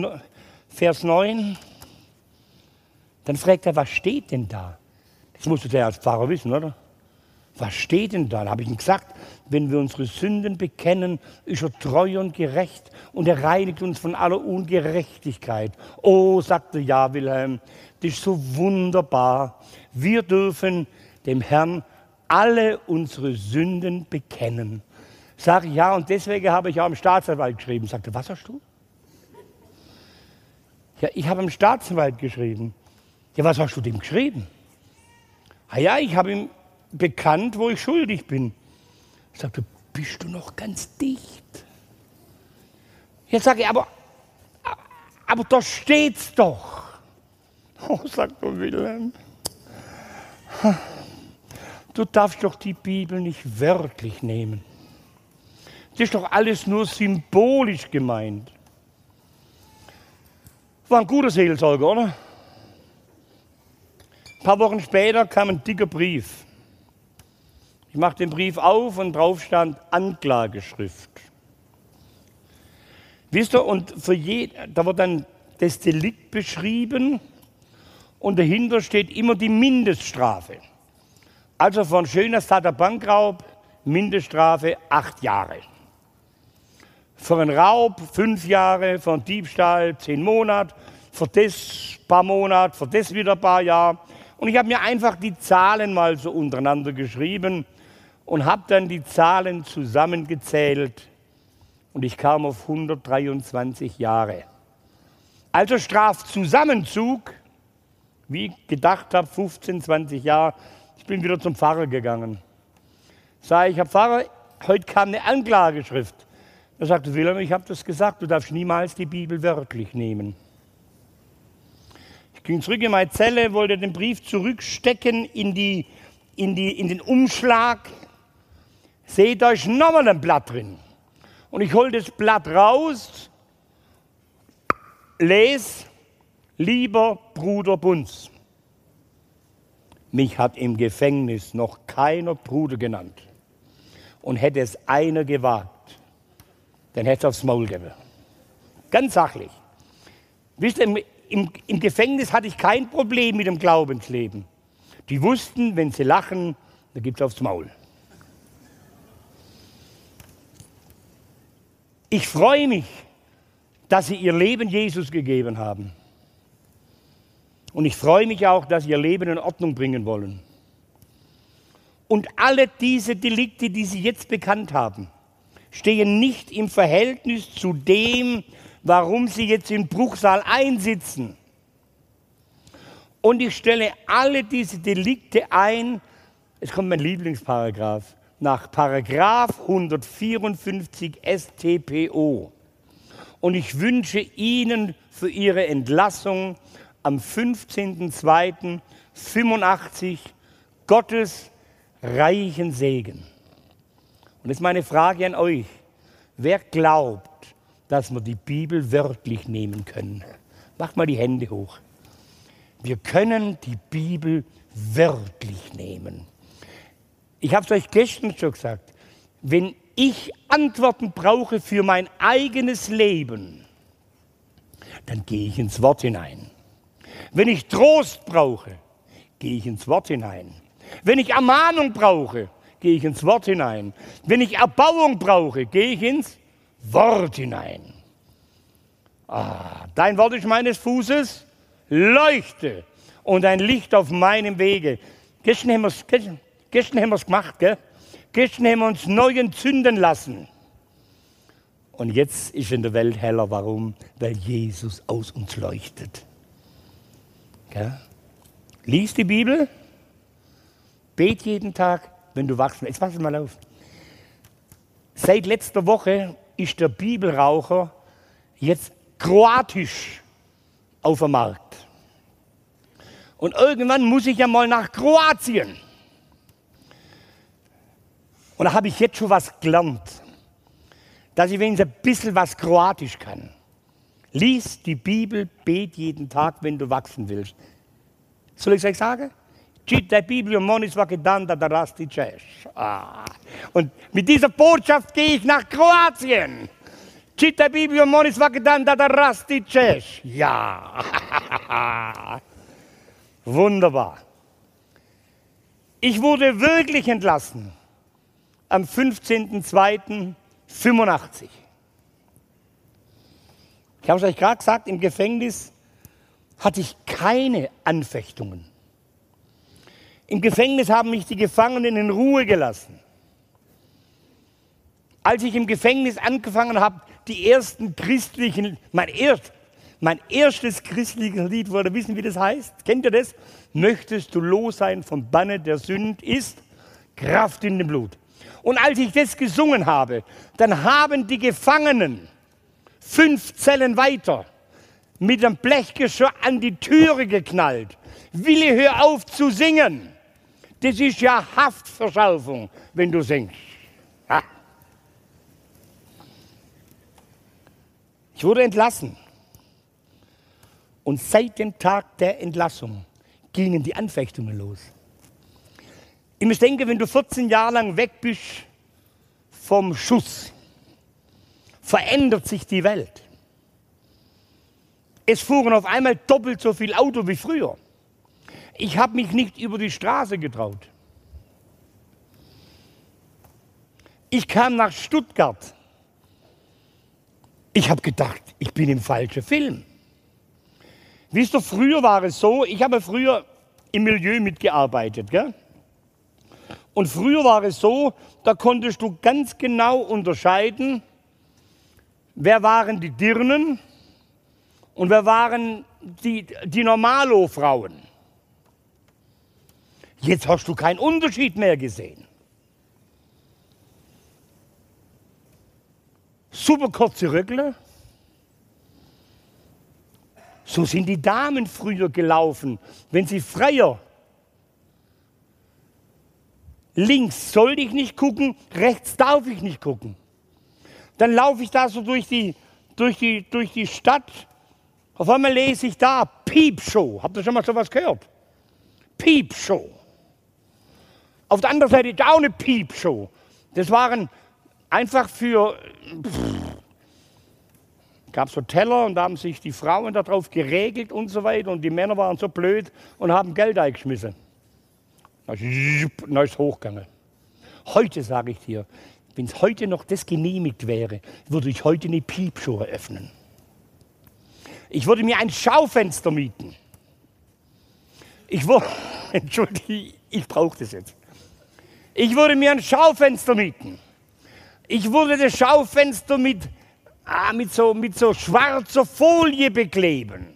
Vers 9. Dann fragt er, was steht denn da? Das musst du ja als Pfarrer wissen, oder? Was steht denn da? Da habe ich ihm gesagt, wenn wir unsere Sünden bekennen, ist er treu und gerecht und er reinigt uns von aller Ungerechtigkeit. Oh, sagte ja Wilhelm, das ist so wunderbar. Wir dürfen dem Herrn alle unsere Sünden bekennen. Sag ich ja, und deswegen habe ich auch im Staatsanwalt geschrieben. Sagte, was hast du? Ja, ich habe im Staatsanwalt geschrieben. Ja, was hast du dem geschrieben? Ah ja, ich habe ihm bekannt, wo ich schuldig bin. Ich sagte, bist du noch ganz dicht? Jetzt sage ich, aber, aber da steht's doch. <laughs> Oh, sagt der Wilhelm, du darfst doch die Bibel nicht wörtlich nehmen. Das ist doch alles nur symbolisch gemeint. War ein guter Seelsorger, oder? Ein paar Wochen später kam ein dicker Brief. Ich mache den Brief auf und drauf stand Anklageschrift. Wisst ihr, und für je, da wird dann das Delikt beschrieben und dahinter steht immer die Mindeststrafe. Also von schöner Stadt Bankraub, Mindeststrafe acht Jahre. Für einen Raub fünf Jahre, für einen Diebstahl zehn Monate, für das paar Monate, für das wieder ein paar Jahre. Und ich habe mir einfach die Zahlen mal so untereinander geschrieben und habe dann die Zahlen zusammengezählt und ich kam auf 123 Jahre. Also Strafzusammenzug, wie ich gedacht habe, 15, 20 Jahre. Ich bin wieder zum Pfarrer gegangen. Sag ich, Herr Pfarrer, heute kam eine Anklageschrift. Da sagte Wilhelm, ich habe das gesagt, du darfst niemals die Bibel wörtlich nehmen. Ich ging zurück in meine Zelle, wollte den Brief zurückstecken in, die, in, die, in den Umschlag seht euch nochmal ein Blatt drin. Und ich hole das Blatt raus, lese, lieber Bruder Bunz. Mich hat im Gefängnis noch keiner Bruder genannt. Und hätte es einer gewagt, dann hätte es aufs Maul gegeben. Ganz sachlich. Wisst ihr, im, im, im Gefängnis hatte ich kein Problem mit dem Glaubensleben. Die wussten, wenn sie lachen, dann gibt es aufs Maul. Ich freue mich, dass Sie Ihr Leben Jesus gegeben haben. Und ich freue mich auch, dass Sie Ihr Leben in Ordnung bringen wollen. Und alle diese Delikte, die Sie jetzt bekannt haben, stehen nicht im Verhältnis zu dem, warum Sie jetzt im Bruchsaal einsitzen. Und ich stelle alle diese Delikte ein, es kommt mein Lieblingsparagraph, nach Paragraph 154 StPO. Und ich wünsche Ihnen für Ihre Entlassung am 15.02.85 Gottes reichen Segen. Und jetzt meine Frage an euch. Wer glaubt, dass wir die Bibel wörtlich nehmen können? Macht mal die Hände hoch. Wir können die Bibel wörtlich nehmen. Ich habe es euch gestern schon gesagt. Wenn ich Antworten brauche für mein eigenes Leben, dann gehe ich ins Wort hinein. Wenn ich Trost brauche, gehe ich ins Wort hinein. Wenn ich Ermahnung brauche, gehe ich ins Wort hinein. Wenn ich Erbauung brauche, gehe ich ins Wort hinein. Ah, dein Wort ist meines Fußes Leuchte und ein Licht auf meinem Wege. Gestern haben wir es gestern, gestern haben wir's gemacht, gell? Gestern haben wir uns neu entzünden lassen. Und jetzt ist in der Welt heller. Warum? Weil Jesus aus uns leuchtet. Gell? Lies die Bibel, bet jeden Tag, wenn du wachst. Jetzt pass mal auf. Seit letzter Woche ist der Bibelraucher jetzt kroatisch auf dem Markt. Und irgendwann muss ich ja mal nach Kroatien. Und da habe ich jetzt schon was gelernt, dass ich wenigstens ein bisschen was Kroatisch kann. Lies die Bibel, bet jeden Tag, wenn du wachsen willst. Soll ich es euch sagen? Čitaj Bibliju, moni. Und mit dieser Botschaft gehe ich nach Kroatien. Čitaj Bibliju, moni da. Ja. <laughs> Wunderbar. Ich wurde wirklich entlassen am 15.02.85. Ich habe es euch gerade gesagt, im Gefängnis hatte ich keine Anfechtungen. Im Gefängnis haben mich die Gefangenen in Ruhe gelassen. Als ich im Gefängnis angefangen habe, die ersten christlichen, mein, erst, mein erstes christliches Lied, ihr wissen, wie das heißt? Kennt ihr das? Möchtest du los sein vom Banne der Sünde ist Kraft in dem Blut. Und als ich das gesungen habe, dann haben die Gefangenen fünf Zellen weiter mit einem Blechgeschirr an die Türe geknallt. Willi, hör auf zu singen. Das ist ja Haftverschaufung, wenn du singst. Ha. Ich wurde entlassen. Und seit dem Tag der Entlassung gingen die Anfechtungen los. Ich denke, wenn du 14 Jahre lang weg bist vom Schuss, verändert sich die Welt. Es fuhren auf einmal doppelt so viel Auto wie früher. Ich habe mich nicht über die Straße getraut. Ich kam nach Stuttgart. Ich habe gedacht, ich bin im falschen Film. Wisst ihr, früher war es so, ich habe früher im Milieu mitgearbeitet. Gell? Und früher war es so, da konntest du ganz genau unterscheiden, wer waren die Dirnen und wer waren die, die Normalo-Frauen. Jetzt hast du keinen Unterschied mehr gesehen. Super kurze Röckle. So sind die Damen früher gelaufen, wenn sie freier. Links soll ich nicht gucken, rechts darf ich nicht gucken. Dann laufe ich da so durch die, durch die, durch die Stadt. Auf einmal lese ich da Piepshow. Habt ihr schon mal sowas gehört? Piepshow. Auf der anderen Seite ist auch eine Piepshow. Das waren einfach für. gab so Teller und da haben sich die Frauen darauf geregelt und so weiter und die Männer waren so blöd und haben Geld eingeschmissen. Dann ist hochgegangen. Heute sage ich dir, wenn es heute noch das genehmigt wäre, würde ich heute eine Piepshow eröffnen. Ich würde mir ein Schaufenster mieten. Ich würde, <laughs> entschuldige, ich brauche das jetzt. Ich würde mir ein Schaufenster mieten. Ich würde das Schaufenster mit, ah, mit, so, mit so schwarzer Folie bekleben.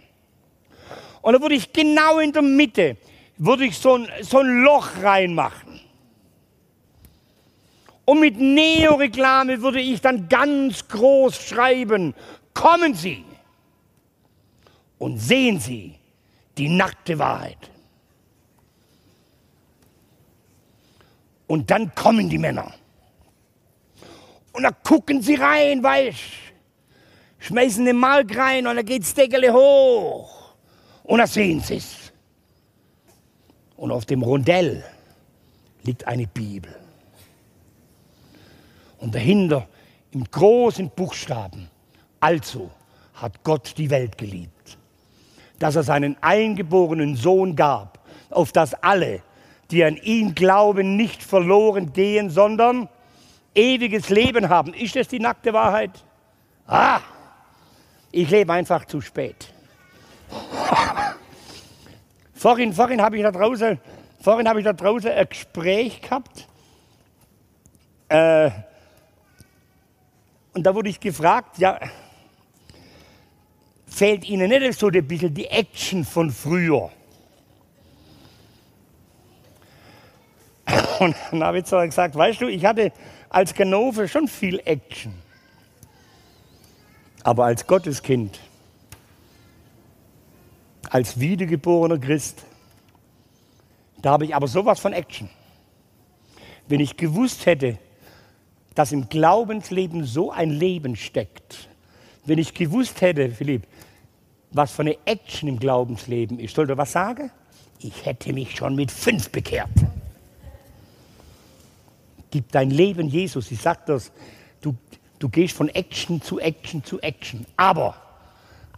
Und da würde ich genau in der Mitte würde ich so ein, so ein Loch reinmachen. Und mit Neoreklame würde ich dann ganz groß schreiben, kommen Sie und sehen Sie die nackte Wahrheit. Und dann kommen die Männer. Und da gucken sie rein, weißt schmeißen den Mark rein und dann geht's Deckel hoch. Und da sehen sie es. Und auf dem Rondell liegt eine Bibel. Und dahinter im großen Buchstaben, also hat Gott die Welt geliebt, dass er seinen eingeborenen Sohn gab, auf das alle, die an ihn glauben, nicht verloren gehen, sondern ewiges Leben haben. Ist das die nackte Wahrheit? Ah, ich lebe einfach zu spät. <laughs> vorhin vorhin habe ich da draußen, vorhin habe ich da draußen ein Gespräch gehabt. Äh, und da wurde ich gefragt, ja, fehlt Ihnen nicht so ein bisschen die Action von früher? <laughs> Und dann habe ich so gesagt, weißt du, ich hatte als Ganove schon viel Action. Aber als Gotteskind, als wiedergeborener Christ, da habe ich aber sowas von Action. Wenn ich gewusst hätte, dass im Glaubensleben so ein Leben steckt, wenn ich gewusst hätte, Philipp, was für eine Action im Glaubensleben ist, sollte was sagen? Ich hätte mich schon mit fünf bekehrt. Gib dein Leben Jesus. Ich sage das, du, du gehst von Action zu Action zu Action. Aber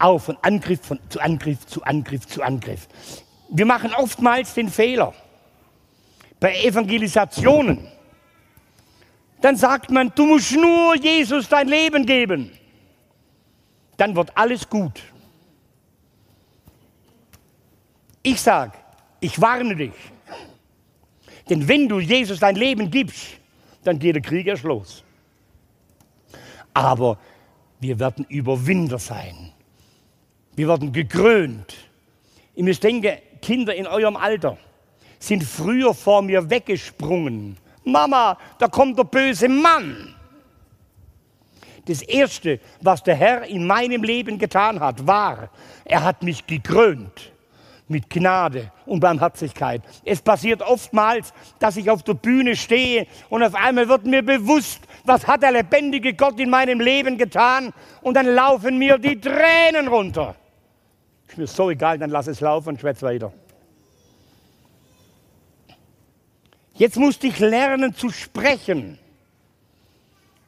auch von Angriff von, zu Angriff zu Angriff zu Angriff. Wir machen oftmals den Fehler bei Evangelisationen. Dann sagt man, du musst nur Jesus dein Leben geben. Dann wird alles gut. Ich sage, ich warne dich. Denn wenn du Jesus dein Leben gibst, dann geht der Krieg erst los. Aber wir werden Überwinder sein. Wir werden gekrönt. Ihr müsst denken, Kinder in eurem Alter sind früher vor mir weggesprungen. Mama, da kommt der böse Mann. Das Erste, was der Herr in meinem Leben getan hat, war, er hat mich gekrönt mit Gnade und Barmherzigkeit. Es passiert oftmals, dass ich auf der Bühne stehe und auf einmal wird mir bewusst, was hat der lebendige Gott in meinem Leben getan und dann laufen mir die Tränen runter. Ist mir so egal, dann lass es laufen und schwätz weiter. Jetzt musste ich lernen zu sprechen,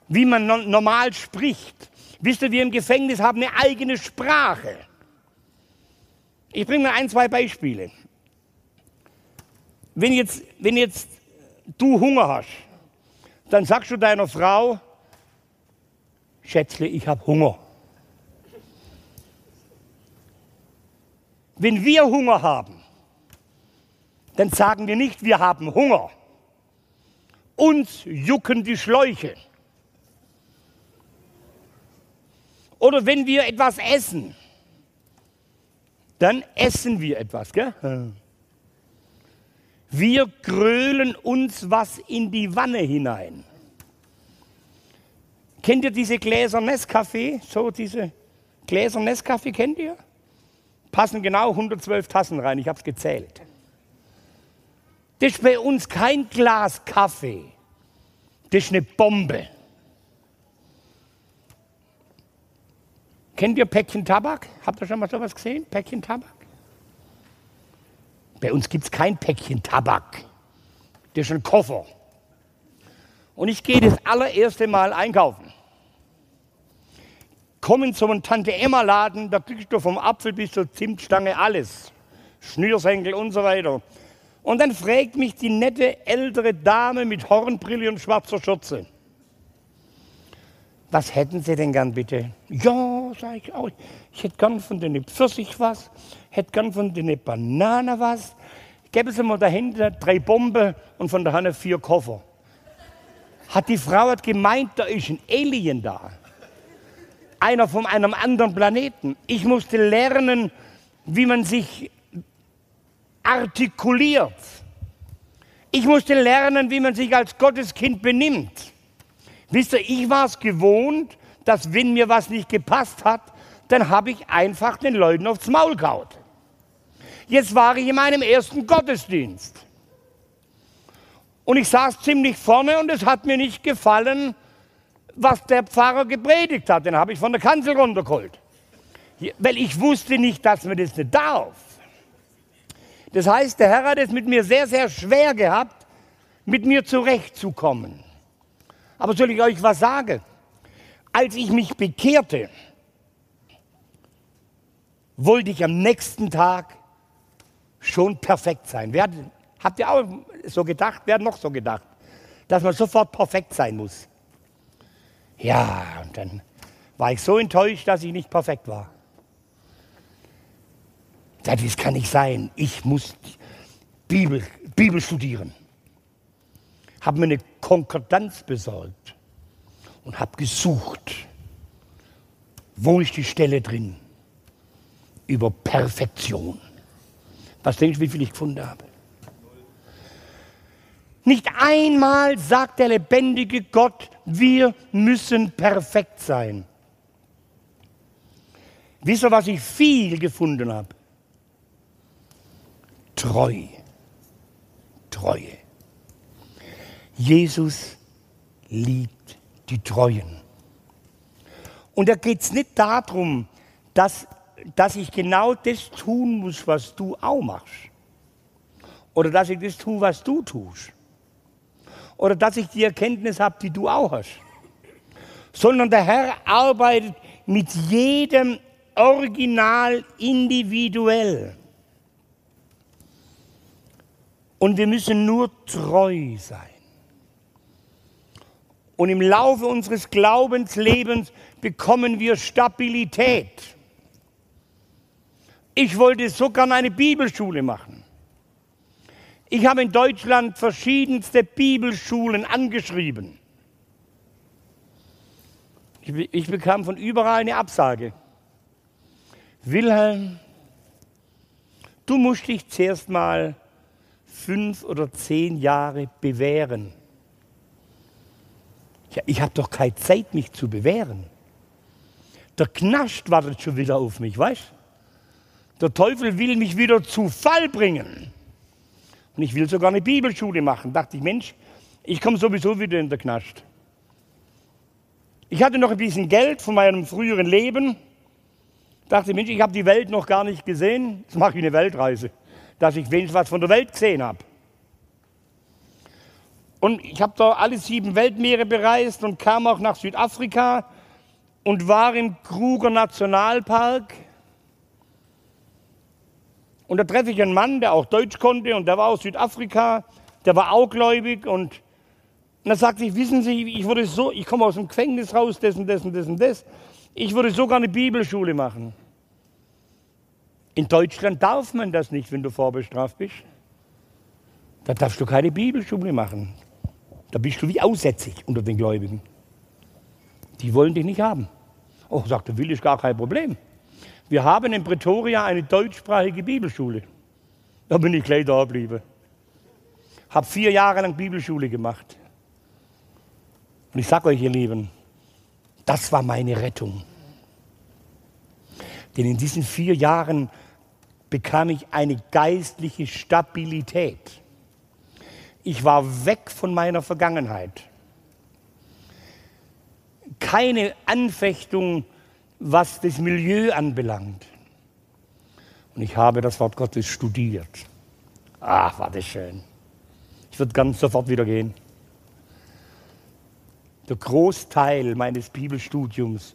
wie man normal spricht. Wisst ihr, wir im Gefängnis haben eine eigene Sprache. Ich bringe mal ein, zwei Beispiele. Wenn jetzt, wenn jetzt du Hunger hast, dann sagst du deiner Frau, Schätzle, ich habe Hunger. Wenn wir Hunger haben, dann sagen wir nicht, wir haben Hunger. Uns jucken die Schläuche. Oder wenn wir etwas essen, dann essen wir etwas. Gell? Wir grölen uns was in die Wanne hinein. Kennt ihr diese Gläser Nescafé? So diese Gläser Nescafé kennt ihr? Passen genau 112 Tassen rein, ich habe es gezählt. Das ist bei uns kein Glas Kaffee. Das ist eine Bombe. Kennt ihr Päckchen Tabak? Habt ihr schon mal sowas gesehen? Päckchen Tabak? Bei uns gibt es kein Päckchen Tabak. Das ist ein Koffer. Und ich gehe das allererste Mal einkaufen. Komm in so einen Tante-Emma-Laden, da kriegst du vom Apfel bis zur Zimtstange alles. Schnürsenkel und so weiter. Und dann fragt mich die nette ältere Dame mit Hornbrille und schwarzer Schürze was hätten Sie denn gern bitte? Ja, sage ich auch, ich hätte gern von den Pfirsich was, hätte gern von den Banane was. Geben Sie mal dahinter drei Bomben und von der Hanne vier Koffer. Hat die Frau hat gemeint, da ist ein Alien da. Einer von einem anderen Planeten. Ich musste lernen, wie man sich artikuliert. Ich musste lernen, wie man sich als Gotteskind benimmt. Wisst ihr, ich war es gewohnt, dass wenn mir was nicht gepasst hat, dann habe ich einfach den Leuten aufs Maul kaut. Jetzt war ich in meinem ersten Gottesdienst. Und ich saß ziemlich vorne und es hat mir nicht gefallen, was der Pfarrer gepredigt hat. Den habe ich von der Kanzel runtergeholt. Weil ich wusste nicht, dass man das nicht darf. Das heißt, der Herr hat es mit mir sehr, sehr schwer gehabt, mit mir zurechtzukommen. Aber soll ich euch was sagen? Als ich mich bekehrte, wollte ich am nächsten Tag schon perfekt sein. Wer, habt ihr auch so gedacht? Wer hat noch so gedacht? Dass man sofort perfekt sein muss. Ja, und dann war ich so enttäuscht, dass ich nicht perfekt war. Das kann nicht sein. Ich muss Bibel, Bibel studieren. Habe mir eine Konkordanz besorgt und habe gesucht, wo ist die Stelle drin über Perfektion. Was denkst du, wie viel ich gefunden habe? Nicht einmal sagt der lebendige Gott, wir müssen perfekt sein. Wisst ihr, was ich viel gefunden habe? Treu. Treue. Jesus liebt die Treuen. Und da geht es nicht darum, dass, dass ich genau das tun muss, was du auch machst. Oder dass ich das tue, was du tust oder dass ich die Erkenntnis habe, die du auch hast. Sondern der Herr arbeitet mit jedem Original individuell. Und wir müssen nur treu sein. Und im Laufe unseres Glaubenslebens bekommen wir Stabilität. Ich wollte sogar eine Bibelschule machen. Ich habe in Deutschland verschiedenste Bibelschulen angeschrieben. Ich, ich bekam von überall eine Absage. Wilhelm, du musst dich zuerst mal fünf oder zehn Jahre bewähren. Ja, ich habe doch keine Zeit, mich zu bewähren. Der Knast wartet schon wieder auf mich, weißt Der Teufel will mich wieder zu Fall bringen. Und ich will sogar eine Bibelschule machen. Dachte ich, Mensch, ich komme sowieso wieder in der Knast. Ich hatte noch ein bisschen Geld von meinem früheren Leben. Dachte, Mensch, ich habe die Welt noch gar nicht gesehen. Jetzt mache ich eine Weltreise, dass ich wenigstens was von der Welt gesehen habe. Und ich habe da alle sieben Weltmeere bereist und kam auch nach Südafrika und war im Kruger Nationalpark und da treffe ich einen Mann, der auch Deutsch konnte und der war aus Südafrika, der war auch gläubig und, und dann sagte ich, wissen Sie, ich würde so, ich komme aus dem Gefängnis raus, dessen, dessen, dessen, das. Ich würde sogar eine Bibelschule machen. In Deutschland darf man das nicht, wenn du vorbestraft bist. Da darfst du keine Bibelschule machen. Da bist du wie aussätzig unter den Gläubigen. Die wollen dich nicht haben. Oh, sagte Will, ist gar kein Problem. Wir haben in Pretoria eine deutschsprachige Bibelschule. Da bin ich gleich da geblieben. Habe vier Jahre lang Bibelschule gemacht. Und ich sage euch, ihr Lieben, das war meine Rettung. Denn in diesen vier Jahren bekam ich eine geistliche Stabilität. Ich war weg von meiner Vergangenheit. Keine Anfechtung was das Milieu anbelangt. Und ich habe das Wort Gottes studiert. Ach, war das schön. Ich würde ganz sofort wieder gehen. Der Großteil meines Bibelstudiums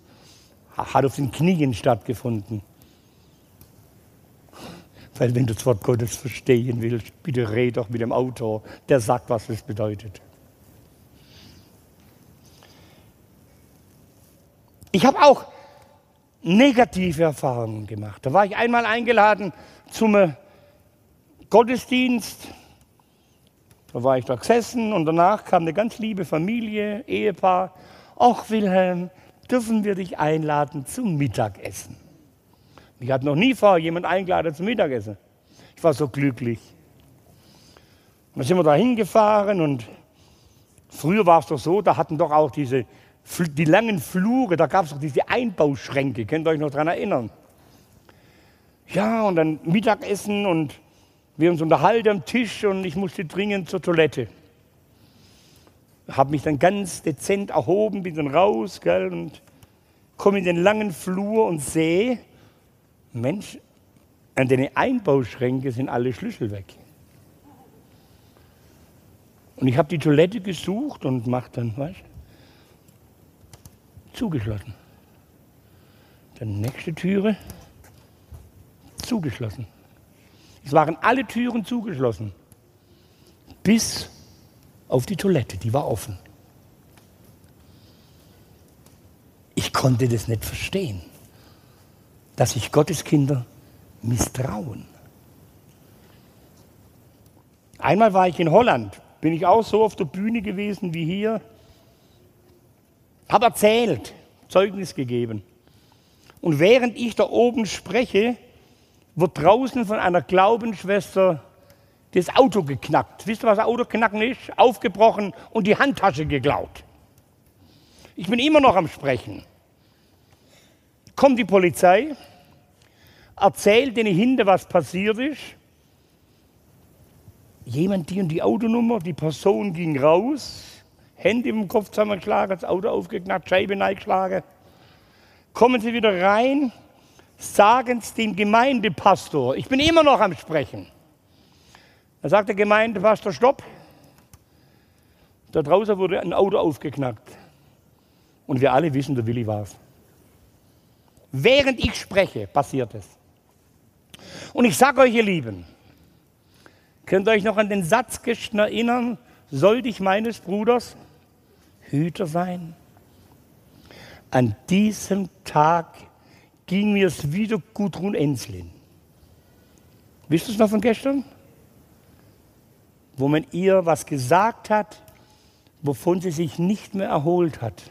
hat auf den Knien stattgefunden. Weil wenn du das Wort Gottes verstehen willst, bitte red doch mit dem Autor, der sagt, was es bedeutet. Ich habe auch negative Erfahrungen gemacht. Da war ich einmal eingeladen zum Gottesdienst. Da war ich da gesessen und danach kam eine ganz liebe Familie, Ehepaar. Ach Wilhelm, dürfen wir dich einladen zum Mittagessen? Ich hatte noch nie vor jemand eingeladen zum Mittagessen. Ich war so glücklich. Dann sind wir da hingefahren und früher war es doch so, da hatten doch auch diese die langen Flure, da gab es doch diese Einbauschränke, könnt ihr euch noch daran erinnern? Ja, und dann Mittagessen und wir uns unterhalten am Tisch und ich musste dringend zur Toilette. Habe mich dann ganz dezent erhoben, bin dann raus gell, und komme in den langen Flur und sehe, Mensch, an den Einbauschränken sind alle Schlüssel weg. Und ich habe die Toilette gesucht und mache dann, weißt zugeschlossen. Dann nächste Türe zugeschlossen. Es waren alle Türen zugeschlossen, bis auf die Toilette, die war offen. Ich konnte das nicht verstehen, dass sich Gottes Kinder misstrauen. Einmal war ich in Holland, bin ich auch so auf der Bühne gewesen wie hier, habe erzählt, Zeugnis gegeben. Und während ich da oben spreche, wird draußen von einer Glaubensschwester das Auto geknackt. Wisst ihr, was Auto knacken ist? Aufgebrochen und die Handtasche geklaut. Ich bin immer noch am Sprechen. Kommt die Polizei, erzählt denen hinten, was passiert ist. Jemand die und die Autonummer, die Person ging raus, Hände im Kopf zusammengeschlagen, das Auto aufgeknackt, Scheibe eingeschlagen. Kommen sie wieder rein, sagen es dem Gemeindepastor. Ich bin immer noch am Sprechen. Da sagt der Gemeindepastor, stopp. Da draußen wurde ein Auto aufgeknackt. Und wir alle wissen, der Willi war es. Während ich spreche, passiert es. Und ich sage euch, ihr Lieben, könnt ihr euch noch an den Satz erinnern, sollte ich meines Bruders Hüter sein? An diesem Tag ging mir es wieder Gudrun Enslin. Wisst ihr es noch von gestern? Wo man ihr was gesagt hat, wovon sie sich nicht mehr erholt hat.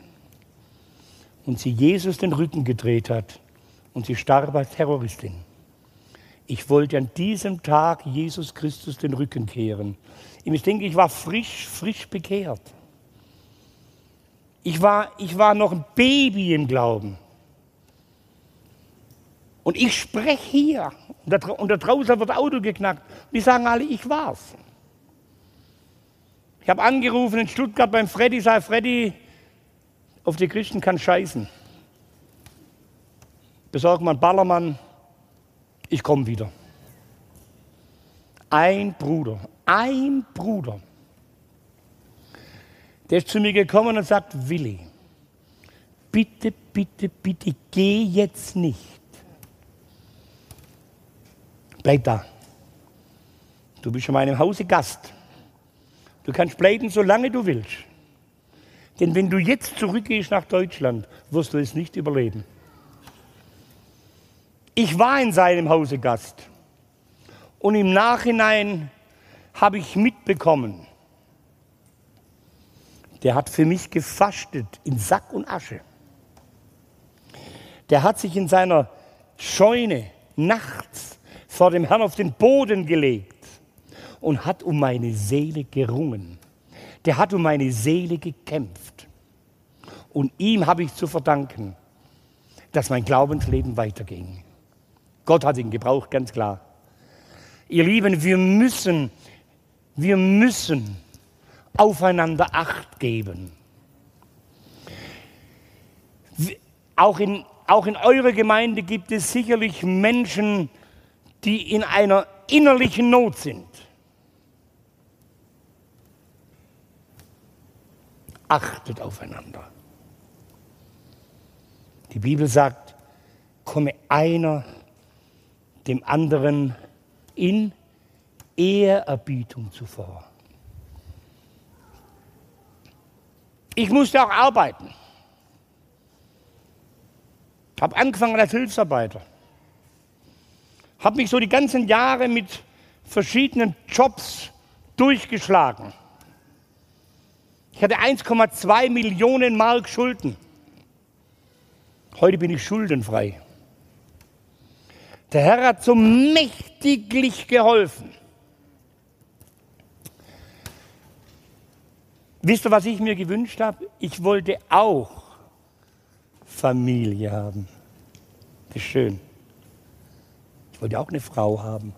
Und sie Jesus den Rücken gedreht hat und sie starb als Terroristin. Ich wollte an diesem Tag Jesus Christus den Rücken kehren. Ich denke, ich war frisch, frisch bekehrt. Ich war, ich war noch ein Baby im Glauben. Und ich spreche hier. Und da, und da draußen wird Auto geknackt. Die sagen alle, ich war's. Ich habe angerufen in Stuttgart beim Freddy, sage Freddy, auf die Christen kann scheißen. Besorg mal einen Ballermann, ich komme wieder. Ein Bruder, ein Bruder, der ist zu mir gekommen und sagt, Willi, bitte, bitte, bitte, geh jetzt nicht. Bleib da. Du bist in meinem Hause Gast. Du kannst bleiben, solange du willst. Denn wenn du jetzt zurückgehst nach Deutschland, wirst du es nicht überleben. Ich war in seinem Hause Gast. Und im Nachhinein habe ich mitbekommen, der hat für mich gefastet in Sack und Asche. Der hat sich in seiner Scheune nachts vor dem Herrn auf den Boden gelegt und hat um meine Seele gerungen. Der hat um meine Seele gekämpft. Und ihm habe ich zu verdanken, dass mein Glaubensleben weiterging. Gott hat ihn gebraucht, ganz klar. Ihr Lieben, wir müssen, wir müssen aufeinander Acht geben. Auch in, auch in eurer Gemeinde gibt es sicherlich Menschen, die in einer innerlichen Not sind. Achtet aufeinander. Die Bibel sagt, komme einer dem anderen in Ehrerbietung zuvor. Ich musste auch arbeiten. Ich habe angefangen als Hilfsarbeiter habe mich so die ganzen Jahre mit verschiedenen Jobs durchgeschlagen. Ich hatte 1,2 Millionen Mark Schulden. Heute bin ich schuldenfrei. Der Herr hat so mächtiglich geholfen. Wisst ihr, was ich mir gewünscht habe? Ich wollte auch Familie haben. Das ist schön. Ich wollte auch eine Frau haben.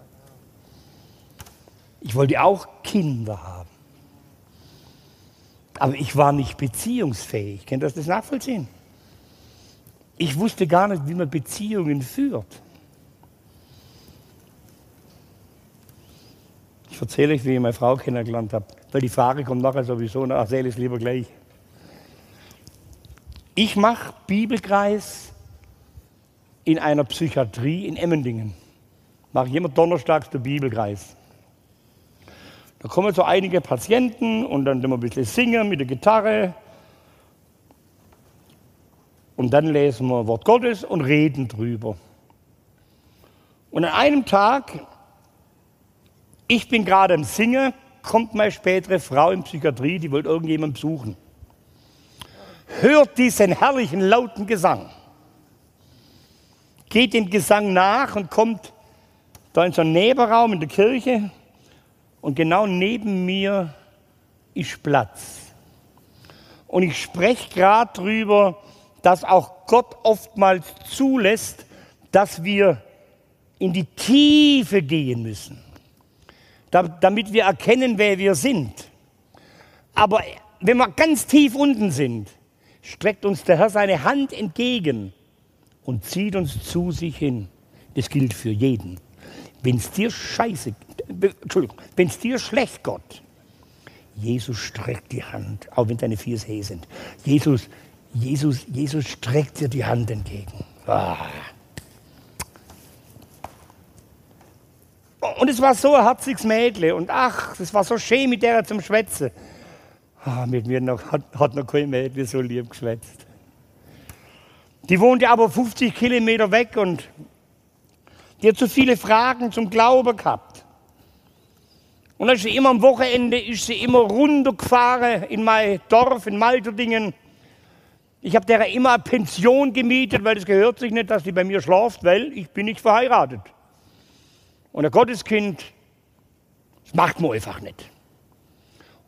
Ich wollte auch Kinder haben. Aber ich war nicht beziehungsfähig. Kennt ihr das nachvollziehen? Ich wusste gar nicht, wie man Beziehungen führt. Ich erzähle euch, wie ich meine Frau kennengelernt habe, weil die Frage kommt nachher sowieso, na, erzähle ich es lieber gleich. Ich mache Bibelkreis in einer Psychiatrie in Emmendingen mache ich immer donnerstags den Bibelkreis. Da kommen so einige Patienten und dann immer ein bisschen singen mit der Gitarre. Und dann lesen wir Wort Gottes und reden drüber. Und an einem Tag, ich bin gerade am Singen, kommt meine spätere Frau in Psychiatrie, die wollte irgendjemanden besuchen. Hört diesen herrlichen, lauten Gesang. Geht dem Gesang nach und kommt da in so einen Nebenraum in der Kirche. Und genau neben mir ist Platz. Und ich spreche gerade darüber, dass auch Gott oftmals zulässt, dass wir in die Tiefe gehen müssen, damit wir erkennen, wer wir sind. Aber wenn wir ganz tief unten sind, streckt uns der Herr seine Hand entgegen und zieht uns zu sich hin. Das gilt für jeden. Wenn es dir scheiße, Entschuldigung, wenn es dir schlecht, Gott, Jesus streckt die Hand, auch wenn deine Füße heh sind. Jesus, Jesus, Jesus streckt dir die Hand entgegen. Ah. Und es war so ein herziges Mädchen und ach, es war so schön mit der zum Schwätzen. Ah, mit mir noch, hat, hat noch kein Mädchen so lieb geschwätzt. Die wohnte aber 50 Kilometer weg und die hat so viele Fragen zum Glauben gehabt. Und dann ist sie immer am Wochenende ist sie immer runtergefahren in mein Dorf in Malterdingen. Ich habe der immer eine Pension gemietet, weil es gehört sich nicht, dass sie bei mir schlaft, weil ich bin nicht verheiratet. Und ein Gotteskind, das macht man einfach nicht.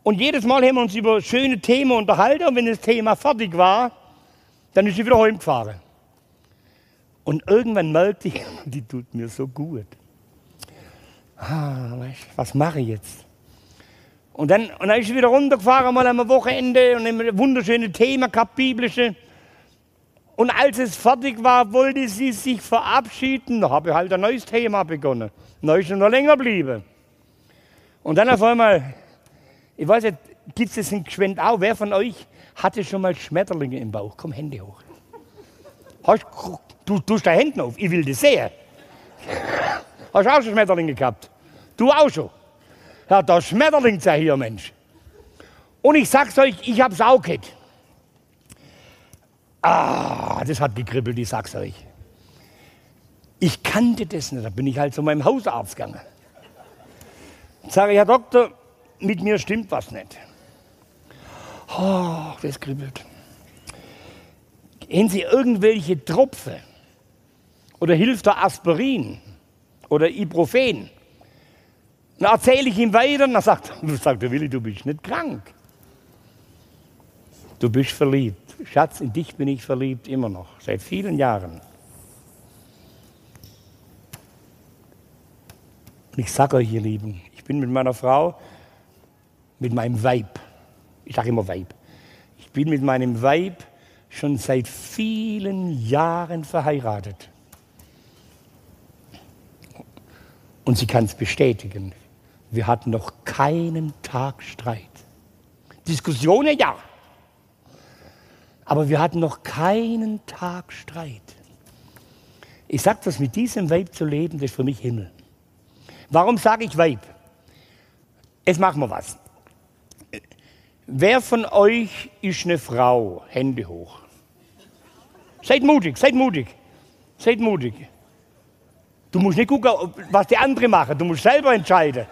Und jedes Mal haben wir uns über schöne Themen unterhalten und wenn das Thema fertig war, dann ist sie wieder heimgefahren. Und irgendwann merkte ich, <laughs> die tut mir so gut. Ah, was mache ich jetzt? Und dann, und dann ist sie wieder runtergefahren, mal am Wochenende und ein wunderschönes Thema gehabt, biblische. Und als es fertig war, wollte sie sich verabschieden. Da habe ich halt ein neues Thema begonnen. Neues und noch länger blieben. Und dann auf einmal, ich weiß nicht, gibt es das in Gschwend auch? Wer von euch hatte schon mal Schmetterlinge im Bauch? Komm, Hände hoch. Hast, du tust deine Hände auf, ich will das sehen. Hast du auch schon Schmetterlinge gehabt? Du auch schon. Ja, da Schmetterling sei hier, Mensch. Und ich sag's euch, ich hab's auch gehabt. Ah, das hat gekribbelt, ich sag's euch. Ich kannte das nicht, da bin ich halt zu meinem Hausarzt gegangen. Sage ich, Herr Doktor, mit mir stimmt was nicht. Oh, das kribbelt. Haben Sie irgendwelche Tropfen? Oder hilft da Aspirin? Oder Ibuprofen? Dann erzähle ich ihm weiter und dann sagt, <laughs> sagt der Willi, du bist nicht krank. Du bist verliebt. Schatz, in dich bin ich verliebt, immer noch, seit vielen Jahren. Ich sage euch, ihr Lieben, ich bin mit meiner Frau, mit meinem Weib, ich sage immer Weib, ich bin mit meinem Weib schon seit vielen Jahren verheiratet. Und sie kann es bestätigen. Wir hatten noch keinen Tag Streit. Diskussionen ja, aber wir hatten noch keinen Tag Streit. Ich sage das, mit diesem Weib zu leben, das ist für mich Himmel. Warum sage ich Weib? Jetzt machen wir was. Wer von euch ist eine Frau? Hände hoch. Seid mutig, seid mutig, seid mutig. Du musst nicht gucken, was die anderen machen, du musst selber entscheiden.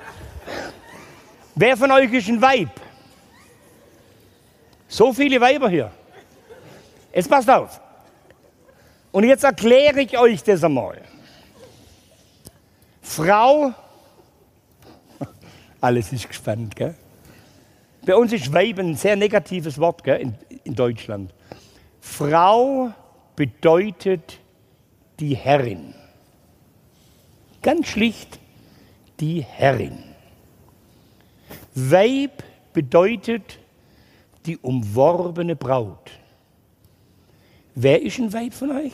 Wer von euch ist ein Weib? So viele Weiber hier. Jetzt passt auf. Und jetzt erkläre ich euch das einmal. Frau, alles ist gespannt, gell? Bei uns ist Weib ein sehr negatives Wort gell, in, in Deutschland. Frau bedeutet die Herrin. Ganz schlicht die Herrin. Weib bedeutet die umworbene Braut. Wer ist ein Weib von euch?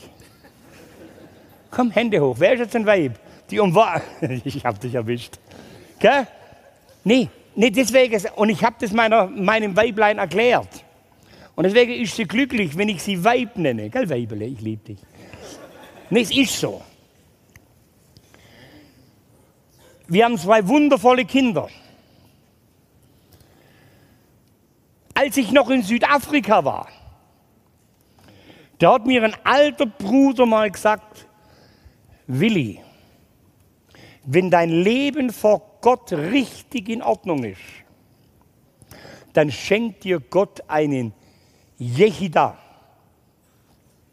Komm, Hände hoch. Wer ist jetzt ein Weib? Die umwar. <laughs> ich hab dich erwischt. Gell? Nee, nee, deswegen. Und ich habe das meiner, meinem Weiblein erklärt. Und deswegen ist sie glücklich, wenn ich sie Weib nenne. Gell, Weibele, ich liebe dich. Nee, es ist so. Wir haben zwei wundervolle Kinder. Als ich noch in Südafrika war, Da hat mir ein alter Bruder mal gesagt, Willi, wenn dein Leben vor Gott richtig in Ordnung ist, dann schenkt dir Gott einen Jehida.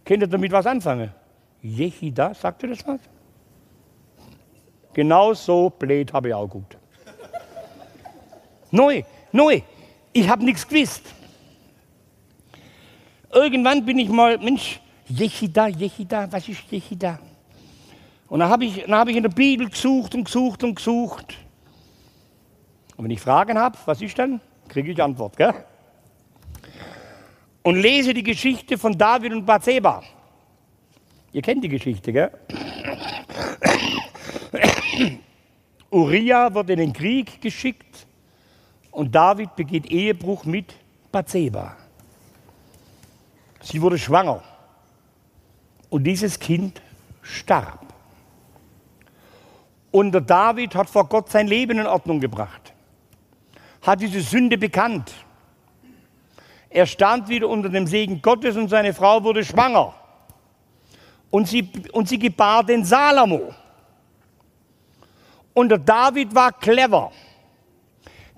Könnt ihr damit was anfangen? Jehida, sagt ihr das was? Genau so blöd habe ich auch gut. <laughs> Neu, neu, ich habe nichts gewusst. Irgendwann bin ich mal, Mensch, Jehida, Jehida, was ist Jehida? Und dann habe ich, hab ich in der Bibel gesucht und gesucht und gesucht. Und wenn ich Fragen habe, was ist dann? Kriege ich Antwort, gell? Und lese die Geschichte von David und Bathseba. Ihr kennt die Geschichte, gell? <coughs> Uriah wird in den Krieg geschickt und David begeht Ehebruch mit Bathseba. Sie wurde schwanger und dieses Kind starb. Und der David hat vor Gott sein Leben in Ordnung gebracht, hat diese Sünde bekannt. Er stand wieder unter dem Segen Gottes und seine Frau wurde schwanger. Und sie, und sie gebar den Salomo. Und der David war clever,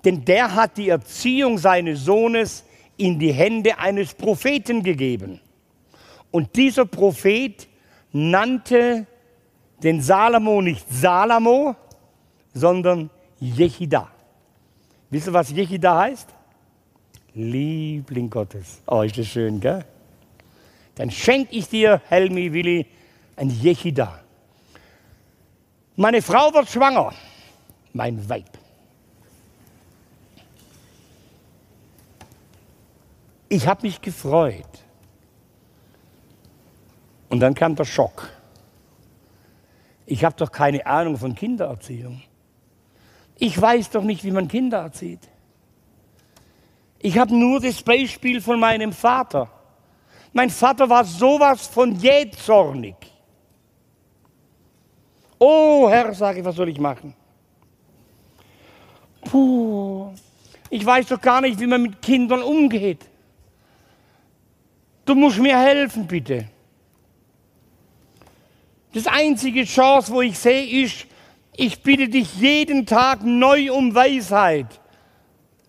denn der hat die Erziehung seines Sohnes in die Hände eines Propheten gegeben. Und dieser Prophet nannte den Salomo nicht Salomo, sondern Jehida. Wisst ihr, was Jehida heißt? Liebling Gottes. Oh, ist das schön, gell? Dann schenke ich dir, Helmi Willi, ein Jehida. Meine Frau wird schwanger, mein Weib. Ich habe mich gefreut. Und dann kam der Schock. Ich habe doch keine Ahnung von Kindererziehung. Ich weiß doch nicht, wie man Kinder erzieht. Ich habe nur das Beispiel von meinem Vater. Mein Vater war sowas von jähzornig. Oh Herr, sage ich, was soll ich machen? Puh, ich weiß doch gar nicht, wie man mit Kindern umgeht. Du musst mir helfen, bitte. Das einzige Chance, wo ich sehe, ist, ich bitte dich jeden Tag neu um Weisheit,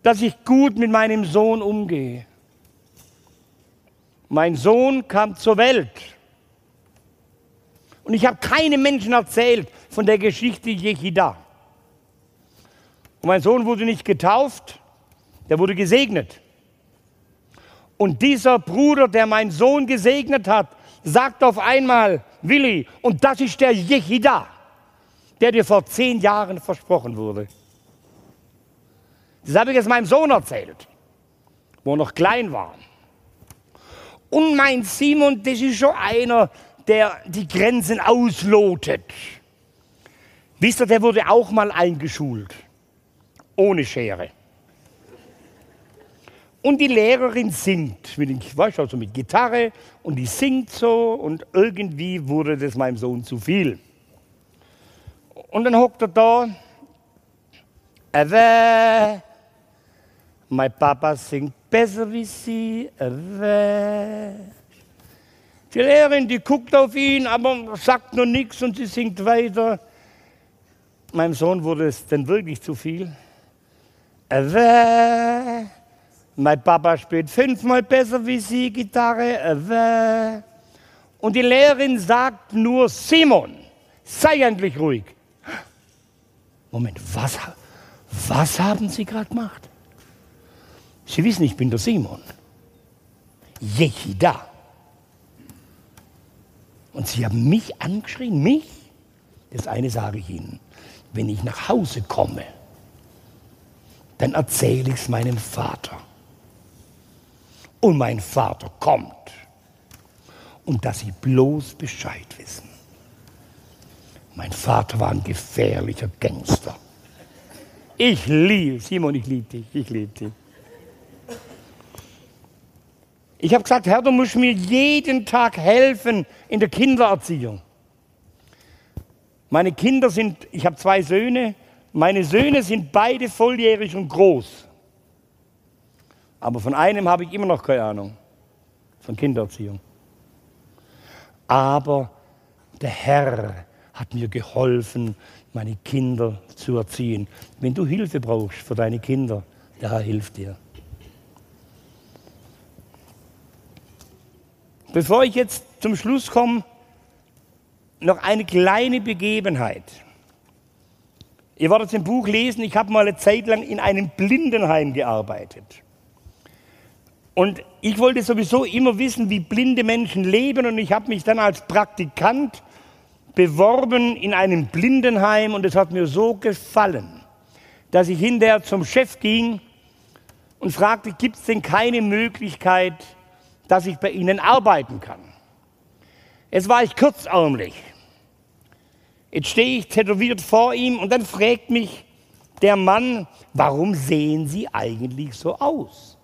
dass ich gut mit meinem Sohn umgehe. Mein Sohn kam zur Welt. Und ich habe keinem Menschen erzählt von der Geschichte Jehida. Und mein Sohn wurde nicht getauft, der wurde gesegnet. Und dieser Bruder, der meinen Sohn gesegnet hat, sagt auf einmal, Willi, und das ist der Jehida, der dir vor zehn Jahren versprochen wurde. Das habe ich jetzt meinem Sohn erzählt, wo er noch klein war. Und mein Simon, das ist schon einer, der die Grenzen auslotet. Wisst ihr, der wurde auch mal eingeschult, ohne Schere. Und die Lehrerin singt, mit, ich weiß also mit Gitarre, und die singt so, und irgendwie wurde das meinem Sohn zu viel. Und dann hockt er da, Awe, mein Papa singt besser wie sie, Awe. Die Lehrerin, die guckt auf ihn, aber sagt nur nichts und sie singt weiter. Meinem Sohn wurde es dann wirklich zu viel. Awe, mein Papa spielt fünfmal besser wie Sie Gitarre. Äh, und die Lehrerin sagt nur, Simon, sei endlich ruhig. Moment, was, was haben Sie gerade gemacht? Sie wissen, ich bin der Simon. Jehida. Und Sie haben mich angeschrien, mich? Das eine sage ich Ihnen. Wenn ich nach Hause komme, dann erzähle ich es meinem Vater und mein Vater kommt. Und dass sie bloß Bescheid wissen. Mein Vater war ein gefährlicher Gangster. Ich liebe, Simon, ich liebe dich, ich liebe dich. Ich habe gesagt, Herr, du musst mir jeden Tag helfen in der Kindererziehung. Meine Kinder sind, ich habe zwei Söhne, meine Söhne sind beide volljährig und groß. Aber von einem habe ich immer noch keine Ahnung. Von Kindererziehung. Aber der Herr hat mir geholfen, meine Kinder zu erziehen. Wenn du Hilfe brauchst für deine Kinder, der Herr hilft dir. Bevor ich jetzt zum Schluss komme, noch eine kleine Begebenheit. Ihr werdet im Buch lesen, ich habe mal eine Zeit lang in einem Blindenheim gearbeitet. Und ich wollte sowieso immer wissen, wie blinde Menschen leben und ich habe mich dann als Praktikant beworben in einem Blindenheim und es hat mir so gefallen, dass ich hinterher zum Chef ging und fragte, gibt es denn keine Möglichkeit, dass ich bei Ihnen arbeiten kann? Jetzt war ich kurzärmlich. Jetzt stehe ich tätowiert vor ihm und dann fragt mich der Mann, warum sehen Sie eigentlich so aus?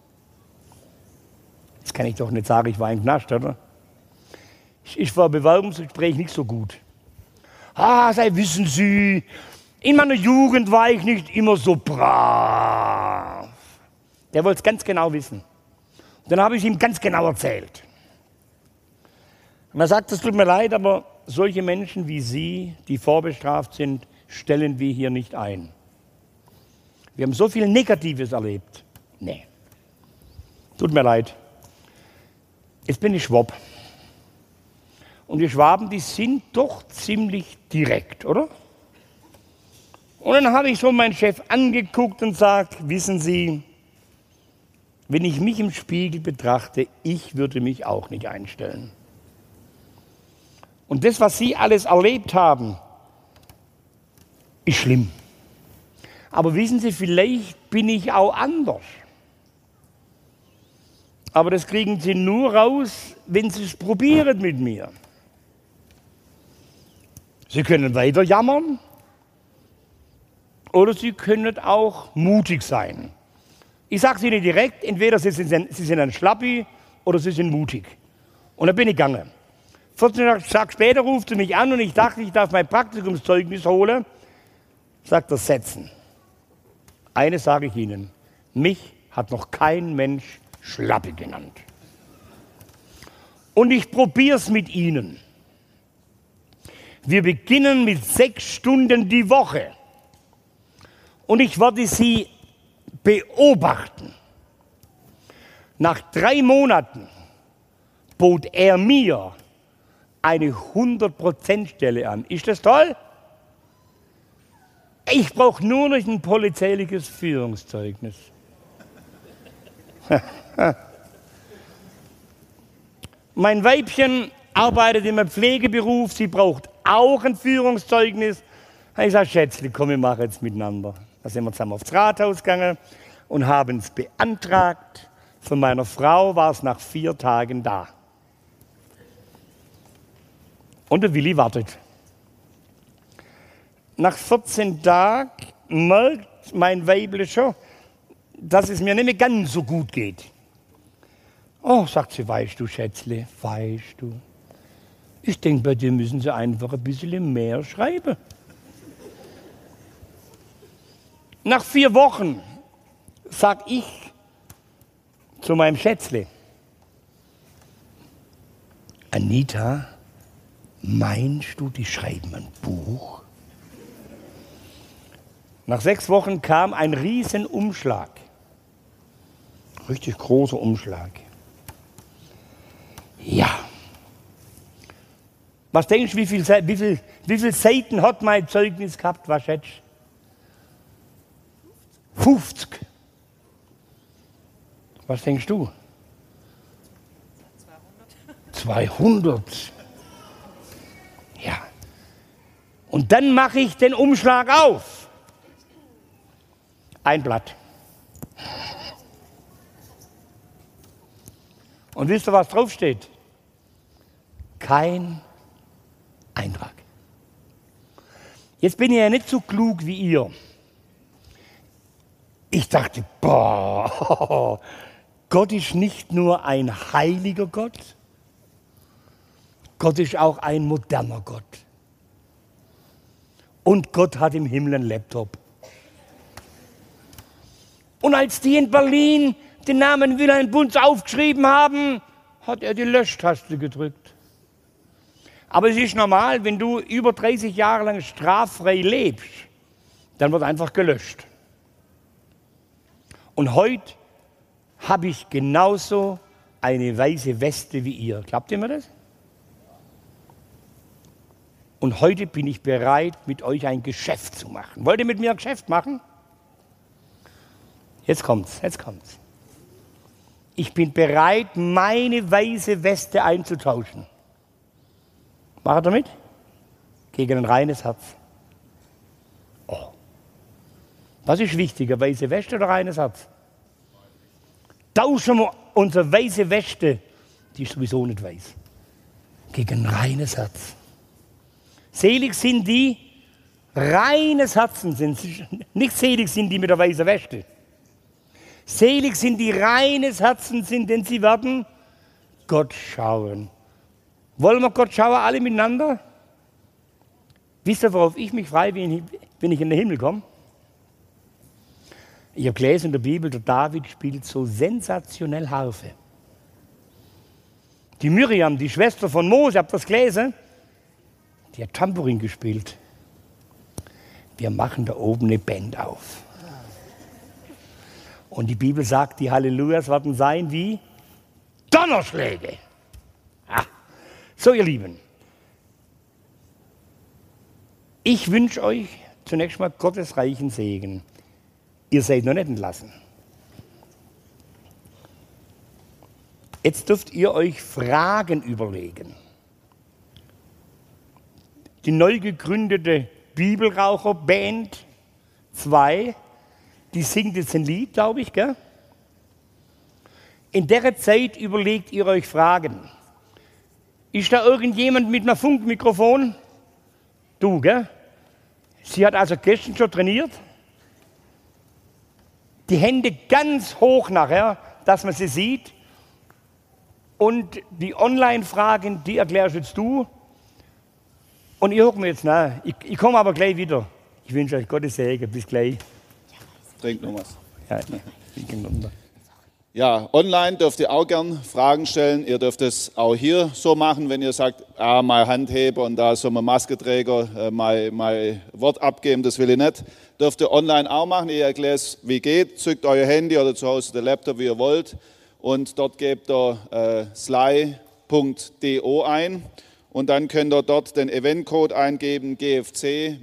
Jetzt kann ich doch nicht sagen, ich war im Knast, oder? Ich war Bewerbungsgespräch nicht so gut. Ah, sei wissen Sie, in meiner Jugend war ich nicht immer so brav. Der wollte es ganz genau wissen. Und dann habe ich ihm ganz genau erzählt. Und er sagt, es tut mir leid, aber solche Menschen wie Sie, die vorbestraft sind, stellen wir hier nicht ein. Wir haben so viel Negatives erlebt. Nee. Tut mir leid. Jetzt bin ich Schwab. Und die Schwaben, die sind doch ziemlich direkt, oder? Und dann habe ich so meinen Chef angeguckt und sagt, wissen Sie, wenn ich mich im Spiegel betrachte, ich würde mich auch nicht einstellen. Und das, was Sie alles erlebt haben, ist schlimm. Aber wissen Sie, vielleicht bin ich auch anders. Aber das kriegen Sie nur raus, wenn Sie es probieren mit mir. Sie können weiter jammern oder Sie können auch mutig sein. Ich sage es Ihnen direkt, entweder Sie sind, Sie sind ein Schlappi oder Sie sind mutig. Und dann bin ich gegangen. 14 Tage später ruft sie mich an und ich dachte, ich darf mein Praktikumszeugnis holen. Sagt er, setzen. Eines sage ich Ihnen, mich hat noch kein Mensch Schlappe genannt. Und ich probiere es mit Ihnen. Wir beginnen mit sechs Stunden die Woche. Und ich werde Sie beobachten. Nach drei Monaten bot er mir eine 100%-Stelle an. Ist das toll? Ich brauche nur noch ein polizeiliches Führungszeugnis. <laughs> mein Weibchen arbeitet im Pflegeberuf, sie braucht auch ein Führungszeugnis. Ich sage, Schätzli, komm, wir machen jetzt miteinander. Da sind wir zusammen aufs Rathaus gegangen und haben es beantragt. Von meiner Frau war es nach vier Tagen da. Und der Willi wartet. Nach 14 Tagen merkt mein Weible schon, dass es mir nicht mehr ganz so gut geht. Oh, sagt sie, weißt du, Schätzle, weißt du. Ich denke, bei dir müssen sie einfach ein bisschen mehr schreiben. Nach vier Wochen sag ich zu meinem Schätzle, Anita, Meinst du, die schreiben ein Buch? Nach sechs Wochen kam ein Riesenumschlag. Richtig großer Umschlag. Ja. Was denkst du, wie viele wie viel, wie viel Seiten hat mein Zeugnis gehabt? Was schätzt 50. Was denkst du? 200. 200. Und dann mache ich den Umschlag auf. Ein Blatt. Und wisst ihr, was draufsteht? Kein Eintrag. Jetzt bin ich ja nicht so klug wie ihr. Ich dachte, boah, <laughs> Gott ist nicht nur ein heiliger Gott, Gott ist auch ein moderner Gott. Und Gott hat im Himmel einen Laptop. Und als die in Berlin den Namen Wilhelm Bunz aufgeschrieben haben, hat er die Löschtaste gedrückt. Aber es ist normal, wenn du über 30 Jahre lang straffrei lebst, dann wird einfach gelöscht. Und heute habe ich genauso eine weiße Weste wie ihr. Glaubt ihr mir das? Und heute bin ich bereit, mit euch ein Geschäft zu machen. Wollt ihr mit mir ein Geschäft machen? Jetzt kommt's, jetzt kommt's. Ich bin bereit, meine weiße Weste einzutauschen. Macht er mit? Gegen ein reines Herz. Oh. Was ist wichtiger, weiße Weste oder reines Herz? Tauschen wir unsere weiße Weste, die ist sowieso nicht weiß, gegen ein reines Herz. Selig sind die, reines Herzen sind. Nicht selig sind die mit der weißen Weste. Selig sind die reines Herzen sind, denn sie werden Gott schauen. Wollen wir Gott schauen, alle miteinander? Wisst ihr, worauf ich mich freue, wenn ich in den Himmel komme? Ich habe gelesen in der Bibel, der David spielt so sensationell Harfe. Die Miriam, die Schwester von Mose, habt das gelesen? Die hat Tambourin gespielt. Wir machen da oben eine Band auf. Und die Bibel sagt, die Hallelujahs werden sein wie Donnerschläge. Ah. So, ihr Lieben, ich wünsche euch zunächst mal Gottes reichen Segen. Ihr seid noch nicht entlassen. Jetzt dürft ihr euch Fragen überlegen. Die neu gegründete Bibelraucherband 2, die singt jetzt ein Lied, glaube ich, gell? In der Zeit überlegt ihr euch Fragen. Ist da irgendjemand mit einem Funkmikrofon? Du, gell? Sie hat also gestern schon trainiert die Hände ganz hoch nachher, dass man sie sieht. Und die Online-Fragen, die erklärst jetzt du. Und ich hocke mir jetzt nach. Ich, ich komme aber gleich wieder. Ich wünsche euch Gottes Segen. Bis gleich. Trink noch was. Ja, ich bin runter. Ja, online dürft ihr auch gern Fragen stellen. Ihr dürft es auch hier so machen, wenn ihr sagt, ah, mal Handheber und da so ein Masketräger, äh, mal, mal Wort abgeben, das will ich nicht. Dürft ihr online auch machen. Ich erkläre es, wie geht. Zückt euer Handy oder zu Hause den Laptop, wie ihr wollt. Und dort gebt ihr äh, sly.do ein. Und dann könnt ihr dort den Eventcode eingeben, gfc-de.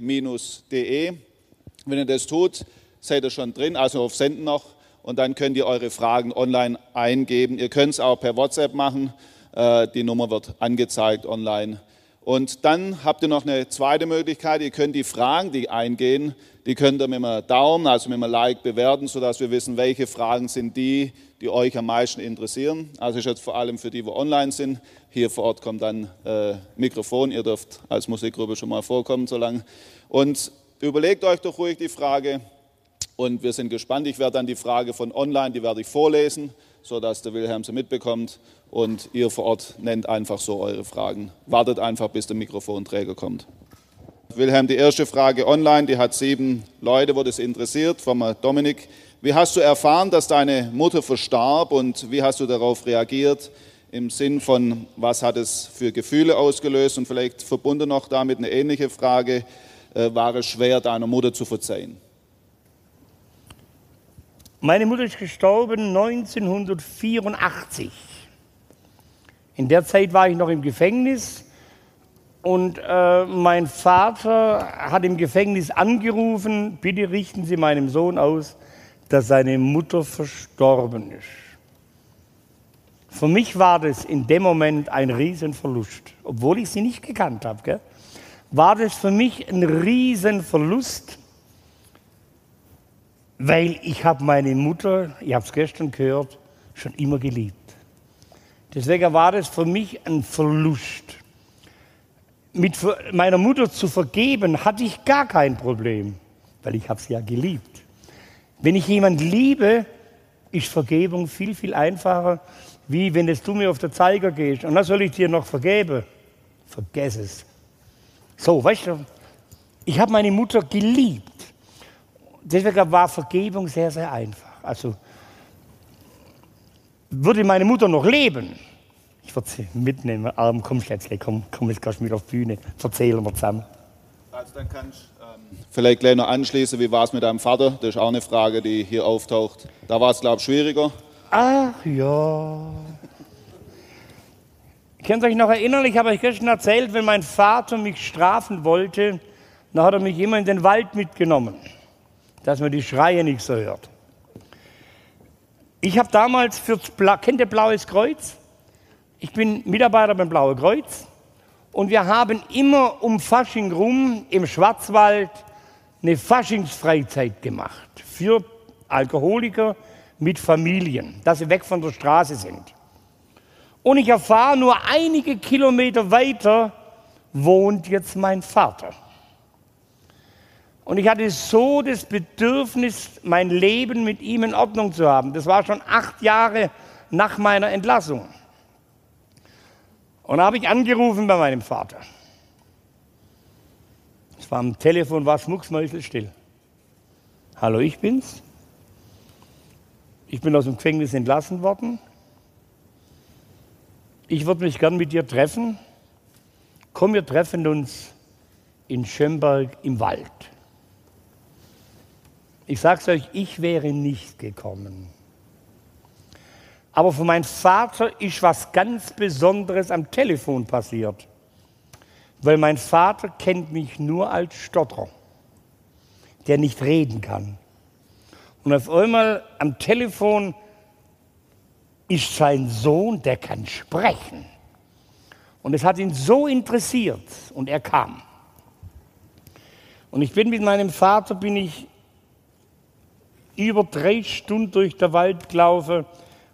Wenn ihr das tut, seid ihr schon drin, also auf Senden noch und dann könnt ihr eure Fragen online eingeben. Ihr könnt es auch per WhatsApp machen. Äh, die Nummer wird angezeigt online. Und dann habt ihr noch eine zweite Möglichkeit. Ihr könnt die Fragen, die eingehen, die könnt ihr mit einem Daumen, also mit einem Like bewerten, sodass wir wissen, welche Fragen sind die, die euch am meisten interessieren. Also ist jetzt vor allem für die, die online sind. Hier vor Ort kommt dann äh, Mikrofon. Ihr dürft als Musikgruppe schon mal vorkommen so lange. Und überlegt euch doch ruhig die Frage, und wir sind gespannt. Ich werde dann die Frage von online, die werde ich vorlesen, sodass der Wilhelm sie mitbekommt. Und ihr vor Ort nennt einfach so eure Fragen. Wartet einfach, bis der Mikrofonträger kommt. Wilhelm, die erste Frage online, die hat sieben Leute, wo das interessiert, vom Dominik. Wie hast du erfahren, dass deine Mutter verstarb und wie hast du darauf reagiert? Im Sinn von, was hat es für Gefühle ausgelöst? Und vielleicht verbunden noch damit eine ähnliche Frage, äh, war es schwer, deiner Mutter zu verzeihen? Meine Mutter ist gestorben 1984. In der Zeit war ich noch im Gefängnis und äh, mein Vater hat im Gefängnis angerufen, bitte richten Sie meinem Sohn aus, dass seine Mutter verstorben ist. Für mich war das in dem Moment ein Riesenverlust, obwohl ich sie nicht gekannt habe. War das für mich ein Riesenverlust, weil ich habe meine Mutter, ich habe es gestern gehört, schon immer geliebt. Deswegen war das für mich ein Verlust. Mit meiner Mutter zu vergeben, hatte ich gar kein Problem, weil ich habe sie ja geliebt. Wenn ich jemand liebe, ist Vergebung viel, viel einfacher, wie wenn es du mir auf der Zeiger gehst und dann soll ich dir noch vergeben. Vergess es. So, weißt du, ich habe meine Mutter geliebt deswegen war Vergebung sehr, sehr einfach. Also würde meine Mutter noch leben, Ich würde sie mitnehmen. Arm, komm, Schätzle, komm, komm, jetzt gehst du mit auf die Bühne. Erzählen wir zusammen. Also dann kannst ähm, vielleicht gleich noch anschließen, wie war es mit deinem Vater? Das ist auch eine Frage, die hier auftaucht. Da war es, glaube ich, schwieriger. Ach ja. Könnt ihr euch noch erinnern, ich habe euch gestern erzählt, wenn mein Vater mich strafen wollte, dann hat er mich immer in den Wald mitgenommen, dass man die Schreie nicht so hört. Ich habe damals Bla kennt ihr Blaues Kreuz? Ich bin Mitarbeiter beim Blaue Kreuz und wir haben immer um Fasching rum im Schwarzwald eine Faschingsfreizeit gemacht für Alkoholiker mit Familien, dass sie weg von der Straße sind. Und ich erfahre, nur einige Kilometer weiter wohnt jetzt mein Vater. Und ich hatte so das Bedürfnis, mein Leben mit ihm in Ordnung zu haben. Das war schon acht Jahre nach meiner Entlassung. Und da habe ich angerufen bei meinem Vater. Es war am Telefon, war schmucksmäuselstill. Hallo, ich bin's. Ich bin aus dem Gefängnis entlassen worden ich würde mich gern mit dir treffen. Komm, wir treffen uns in Schönberg im Wald. Ich sage es euch, ich wäre nicht gekommen. Aber für meinen Vater ist was ganz Besonderes am Telefon passiert. Weil mein Vater kennt mich nur als Stotterer, der nicht reden kann. Und auf einmal am Telefon ist sein Sohn, der kann sprechen. Und es hat ihn so interessiert und er kam. Und ich bin mit meinem Vater, bin ich über drei Stunden durch den Wald gelaufen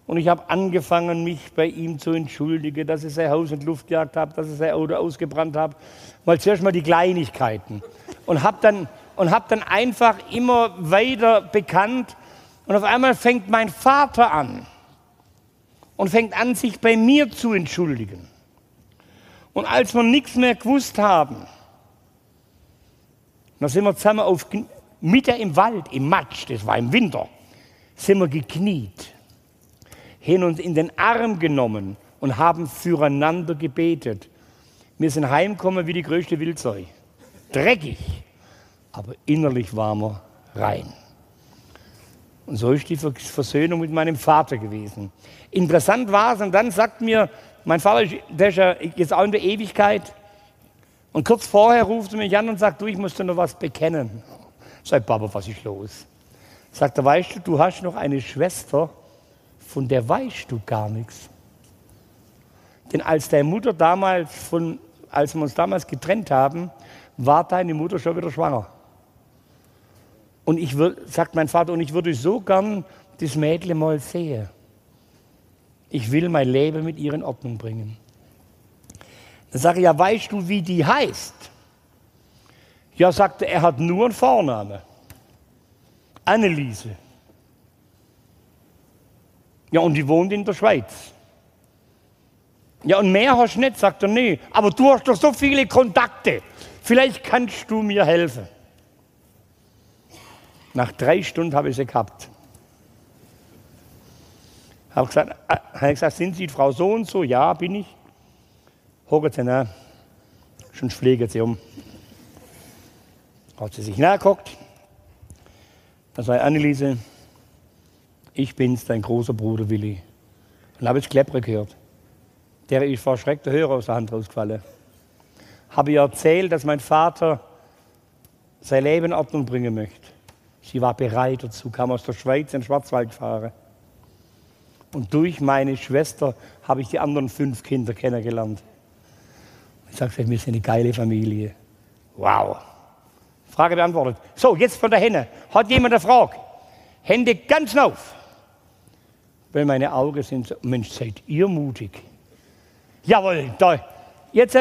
und ich habe angefangen, mich bei ihm zu entschuldigen, dass ich sein Haus in Luft gejagt habe, dass ich sein Auto ausgebrannt habe. Mal zuerst mal die Kleinigkeiten. Und habe dann, hab dann einfach immer weiter bekannt. Und auf einmal fängt mein Vater an und fängt an, sich bei mir zu entschuldigen. Und als wir nichts mehr gewusst haben, dann sind wir zusammen auf, Mitte im Wald, im Matsch, das war im Winter, sind wir gekniet, haben uns in den Arm genommen und haben füreinander gebetet. Wir sind heimgekommen wie die größte Wildseu. Dreckig, aber innerlich waren wir rein. Und so ist die Versöhnung mit meinem Vater gewesen. Interessant war es, und dann sagt mir, mein Vater, der ist ja jetzt auch in der Ewigkeit, und kurz vorher ruft er mich an und sagt, du, ich muss dir noch was bekennen. Sagt, Papa, was ist los? Sagt er, weißt du, du hast noch eine Schwester, von der weißt du gar nichts. Denn als deine Mutter damals, von, als wir uns damals getrennt haben, war deine Mutter schon wieder schwanger. Und ich würde, sagt mein Vater, und ich würde so gern das Mädchen mal sehen. Ich will mein Leben mit ihr in Ordnung bringen. Dann sage ich, ja, weißt du, wie die heißt? Ja, sagte er, hat nur einen Vornamen. Anneliese. Ja, und die wohnt in der Schweiz. Ja, und mehr hast du nicht, sagt er, nee. Aber du hast doch so viele Kontakte. Vielleicht kannst du mir helfen. Nach drei Stunden habe ich sie gehabt. Habe gesagt, äh, habe gesagt, sind Sie Frau so und so? Ja, bin ich. Hocken Sie nach. Schon pflegen Sie um. Hat sie sich nachgeguckt. Dann sagt Anneliese, ich bin's, dein großer Bruder Willi. Und habe jetzt Kleppere gehört. Der ist vor Schreck der Hörer aus der Hand rausgefallen. Habe ihr erzählt, dass mein Vater sein Leben in Ordnung bringen möchte. Sie war bereit dazu, kam aus der Schweiz in den Schwarzwald gefahren. Und durch meine Schwester habe ich die anderen fünf Kinder kennengelernt. Ich sage, wir sind eine geile Familie. Wow. Frage beantwortet. So, jetzt von der Henne. Hat jemand eine Frage? Hände ganz auf. Weil meine Augen sind so, Mensch, seid ihr mutig. Jawohl, da, jetzt,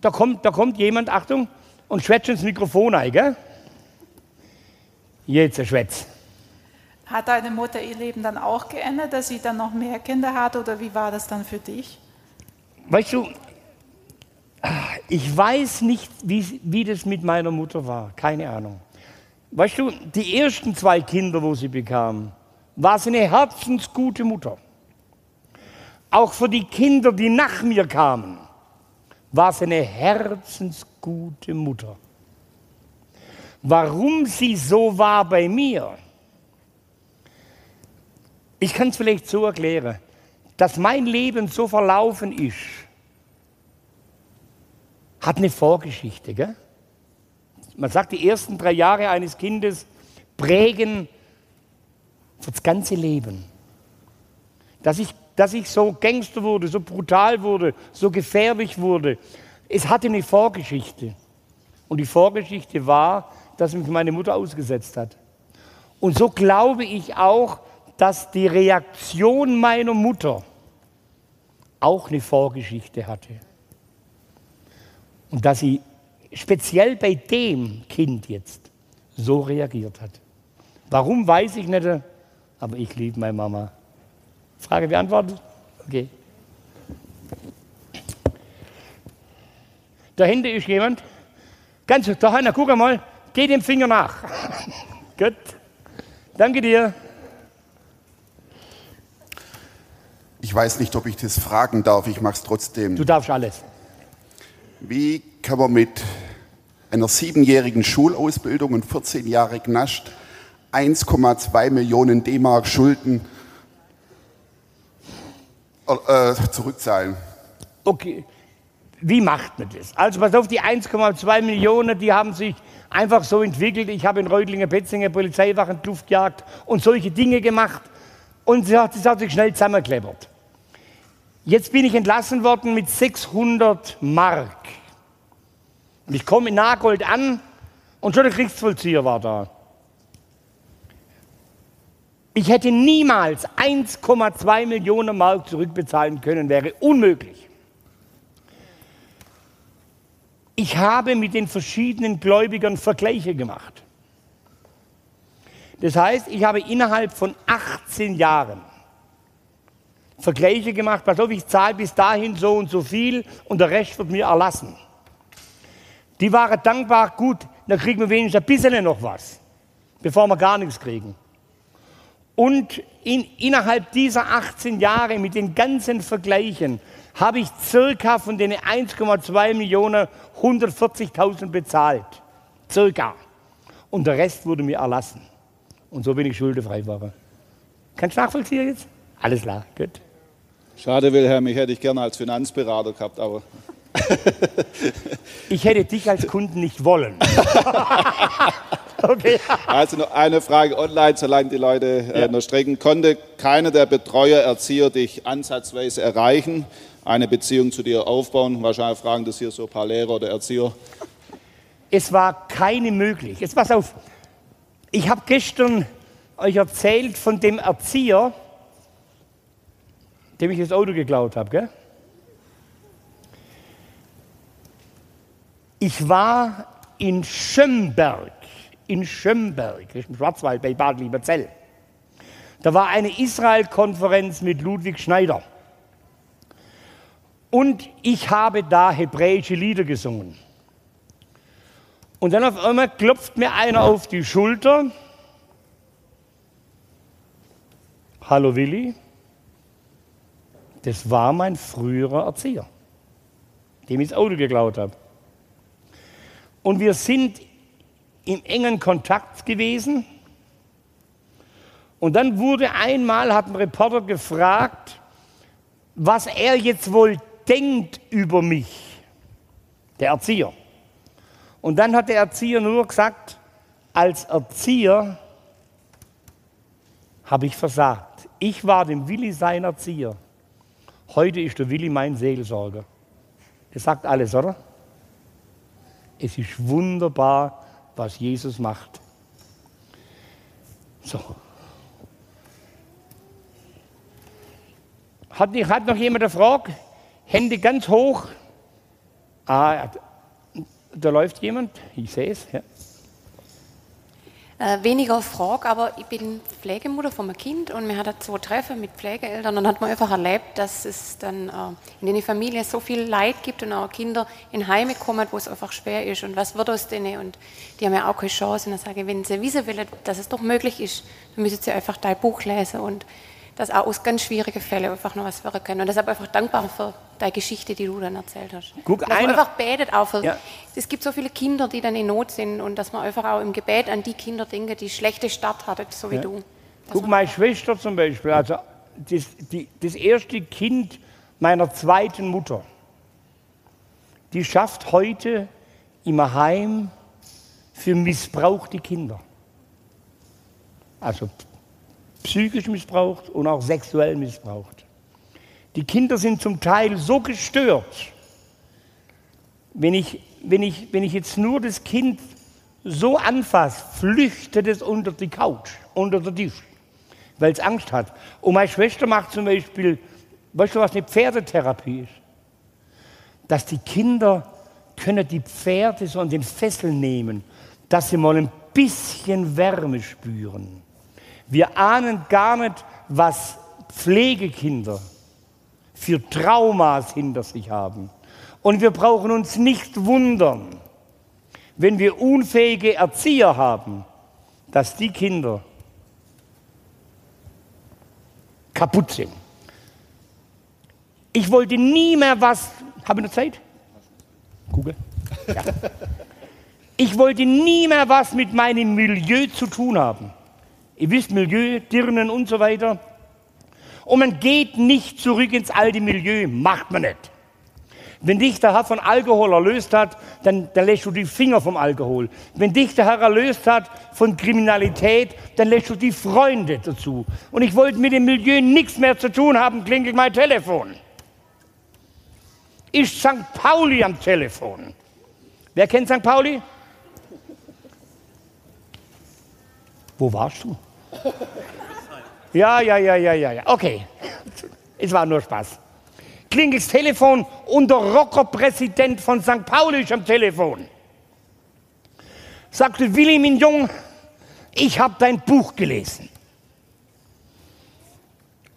da kommt, da kommt jemand, Achtung, und schwätzt ins Mikrofon ein, gell? Jetzt schwätz. Hat deine Mutter ihr Leben dann auch geändert, dass sie dann noch mehr Kinder hat oder wie war das dann für dich? Weißt du, ich weiß nicht, wie, wie das mit meiner Mutter war. Keine Ahnung. Weißt du, die ersten zwei Kinder, wo sie bekam, war sie eine herzensgute Mutter. auch für die Kinder, die nach mir kamen, war sie eine herzensgute Mutter. Warum sie so war bei mir, ich kann es vielleicht so erklären, dass mein Leben so verlaufen ist, hat eine Vorgeschichte. Gell? Man sagt, die ersten drei Jahre eines Kindes prägen das ganze Leben. Dass ich, dass ich so Gangster wurde, so brutal wurde, so gefährlich wurde, es hatte eine Vorgeschichte. Und die Vorgeschichte war, dass mich meine Mutter ausgesetzt hat. Und so glaube ich auch, dass die Reaktion meiner Mutter auch eine Vorgeschichte hatte. Und dass sie speziell bei dem Kind jetzt so reagiert hat. Warum weiß ich nicht, aber ich liebe meine Mama. Frage beantwortet? Okay. Da hinten ist jemand. Ganz da, Hanna, guck mal, geh dem Finger nach. <laughs> Gut. Danke dir. Ich weiß nicht, ob ich das fragen darf, ich mache es trotzdem. Du darfst alles. Wie kann man mit einer siebenjährigen Schulausbildung und 14 Jahre Knast 1,2 Millionen D-Mark Schulden äh, zurückzahlen? Okay, wie macht man das? Also pass auf, die 1,2 Millionen, die haben sich einfach so entwickelt. Ich habe in Reutlinger Betzinger Polizeiwachen Luftjagd und solche Dinge gemacht und das hat sich schnell zusammengekleppert. Jetzt bin ich entlassen worden mit 600 Mark. Und ich komme in Nagold an und schon der Kriegsvollzieher war da. Ich hätte niemals 1,2 Millionen Mark zurückbezahlen können, wäre unmöglich. Ich habe mit den verschiedenen Gläubigern Vergleiche gemacht. Das heißt, ich habe innerhalb von 18 Jahren Vergleiche gemacht, pass auf, ich zahle bis dahin so und so viel und der Rest wird mir erlassen. Die waren dankbar, gut, dann kriegen wir wenigstens ein bisschen noch was, bevor wir gar nichts kriegen. Und in, innerhalb dieser 18 Jahre mit den ganzen Vergleichen habe ich circa von den 1,2 Millionen 140.000 bezahlt. Circa. Und der Rest wurde mir erlassen. Und so bin ich schuldefrei geworden. Kannst du nachvollziehen jetzt? Alles klar, gut. Schade, Wilhelm, ich hätte dich gerne als Finanzberater gehabt, aber. <laughs> ich hätte dich als Kunden nicht wollen. <laughs> okay. Also noch eine Frage online, solange die Leute äh, ja. noch strecken. Konnte keiner der Betreuer, Erzieher dich ansatzweise erreichen, eine Beziehung zu dir aufbauen? Wahrscheinlich fragen das hier so ein paar Lehrer oder Erzieher. Es war keine möglich. Jetzt pass auf. Ich habe gestern euch erzählt von dem Erzieher, dem ich das Auto geklaut habe. Gell? Ich war in Schömberg, in Schömberg, im Schwarzwald bei Bad Lieberzell. Da war eine Israel-Konferenz mit Ludwig Schneider. Und ich habe da hebräische Lieder gesungen. Und dann auf einmal klopft mir einer auf die Schulter. Hallo Willi. Das war mein früherer Erzieher, dem ich das Auto geklaut habe. Und wir sind im engen Kontakt gewesen. Und dann wurde einmal, hat ein Reporter gefragt, was er jetzt wohl denkt über mich, der Erzieher. Und dann hat der Erzieher nur gesagt, als Erzieher habe ich versagt. Ich war dem Willi sein Erzieher. Heute ist der Willi mein Seelsorger. Das sagt alles, oder? Es ist wunderbar, was Jesus macht. So. Hat, hat noch jemand eine Frage? Hände ganz hoch. Ah, da läuft jemand. Ich sehe es. Ja. Äh, weniger Frage, aber ich bin Pflegemutter von einem Kind und wir hatten zwei Treffen mit Pflegeeltern und hat man einfach erlebt, dass es dann äh, in den Familien so viel Leid gibt und auch Kinder in Heime kommen, wo es einfach schwer ist. Und was wird aus denen? Und die haben ja auch keine Chance. Und dann sage ich, wenn sie wissen wollen, dass es doch möglich ist, dann müssen sie einfach dein Buch lesen. Und dass auch aus ganz schwierigen Fällen einfach noch was werden kann. Und deshalb einfach dankbar für deine Geschichte, die du dann erzählt hast. Guck, dass man einfach betet auch für, Ja. es gibt so viele Kinder, die dann in Not sind und dass man einfach auch im Gebet an die Kinder denkt, die schlechte Start hatten, so wie du. Dass Guck, meine Schwester zum Beispiel, also das, die, das erste Kind meiner zweiten Mutter, die schafft heute im Heim für missbrauchte Kinder. Also psychisch missbraucht und auch sexuell missbraucht. Die Kinder sind zum Teil so gestört, wenn ich, wenn ich, wenn ich jetzt nur das Kind so anfasse, flüchtet es unter die Couch, unter den Tisch, weil es Angst hat. Und meine Schwester macht zum Beispiel, weißt du, was eine Pferdetherapie ist? Dass die Kinder können die Pferde so an den Fesseln nehmen, dass sie mal ein bisschen Wärme spüren. Wir ahnen gar nicht, was Pflegekinder für Traumas hinter sich haben. Und wir brauchen uns nicht wundern, wenn wir unfähige Erzieher haben, dass die Kinder kaputt sind. Ich wollte nie mehr was. Habe ich noch Zeit? Google. Ja. Ich wollte nie mehr was mit meinem Milieu zu tun haben. Ihr wisst, Milieu, Dirnen und so weiter. Und man geht nicht zurück ins alte Milieu, macht man nicht. Wenn dich der Herr von Alkohol erlöst hat, dann, dann lässt du die Finger vom Alkohol. Wenn dich der Herr erlöst hat von Kriminalität, dann lässt du die Freunde dazu. Und ich wollte mit dem Milieu nichts mehr zu tun haben, klingelt mein Telefon. Ist St. Pauli am Telefon. Wer kennt St. Pauli? Wo warst du? Ja, ja, ja, ja, ja, ja. Okay. Es war nur Spaß. Klingelt das Telefon und der Rockerpräsident von St. Pauli ist am Telefon. Sagte Willi Mignon, ich habe dein Buch gelesen.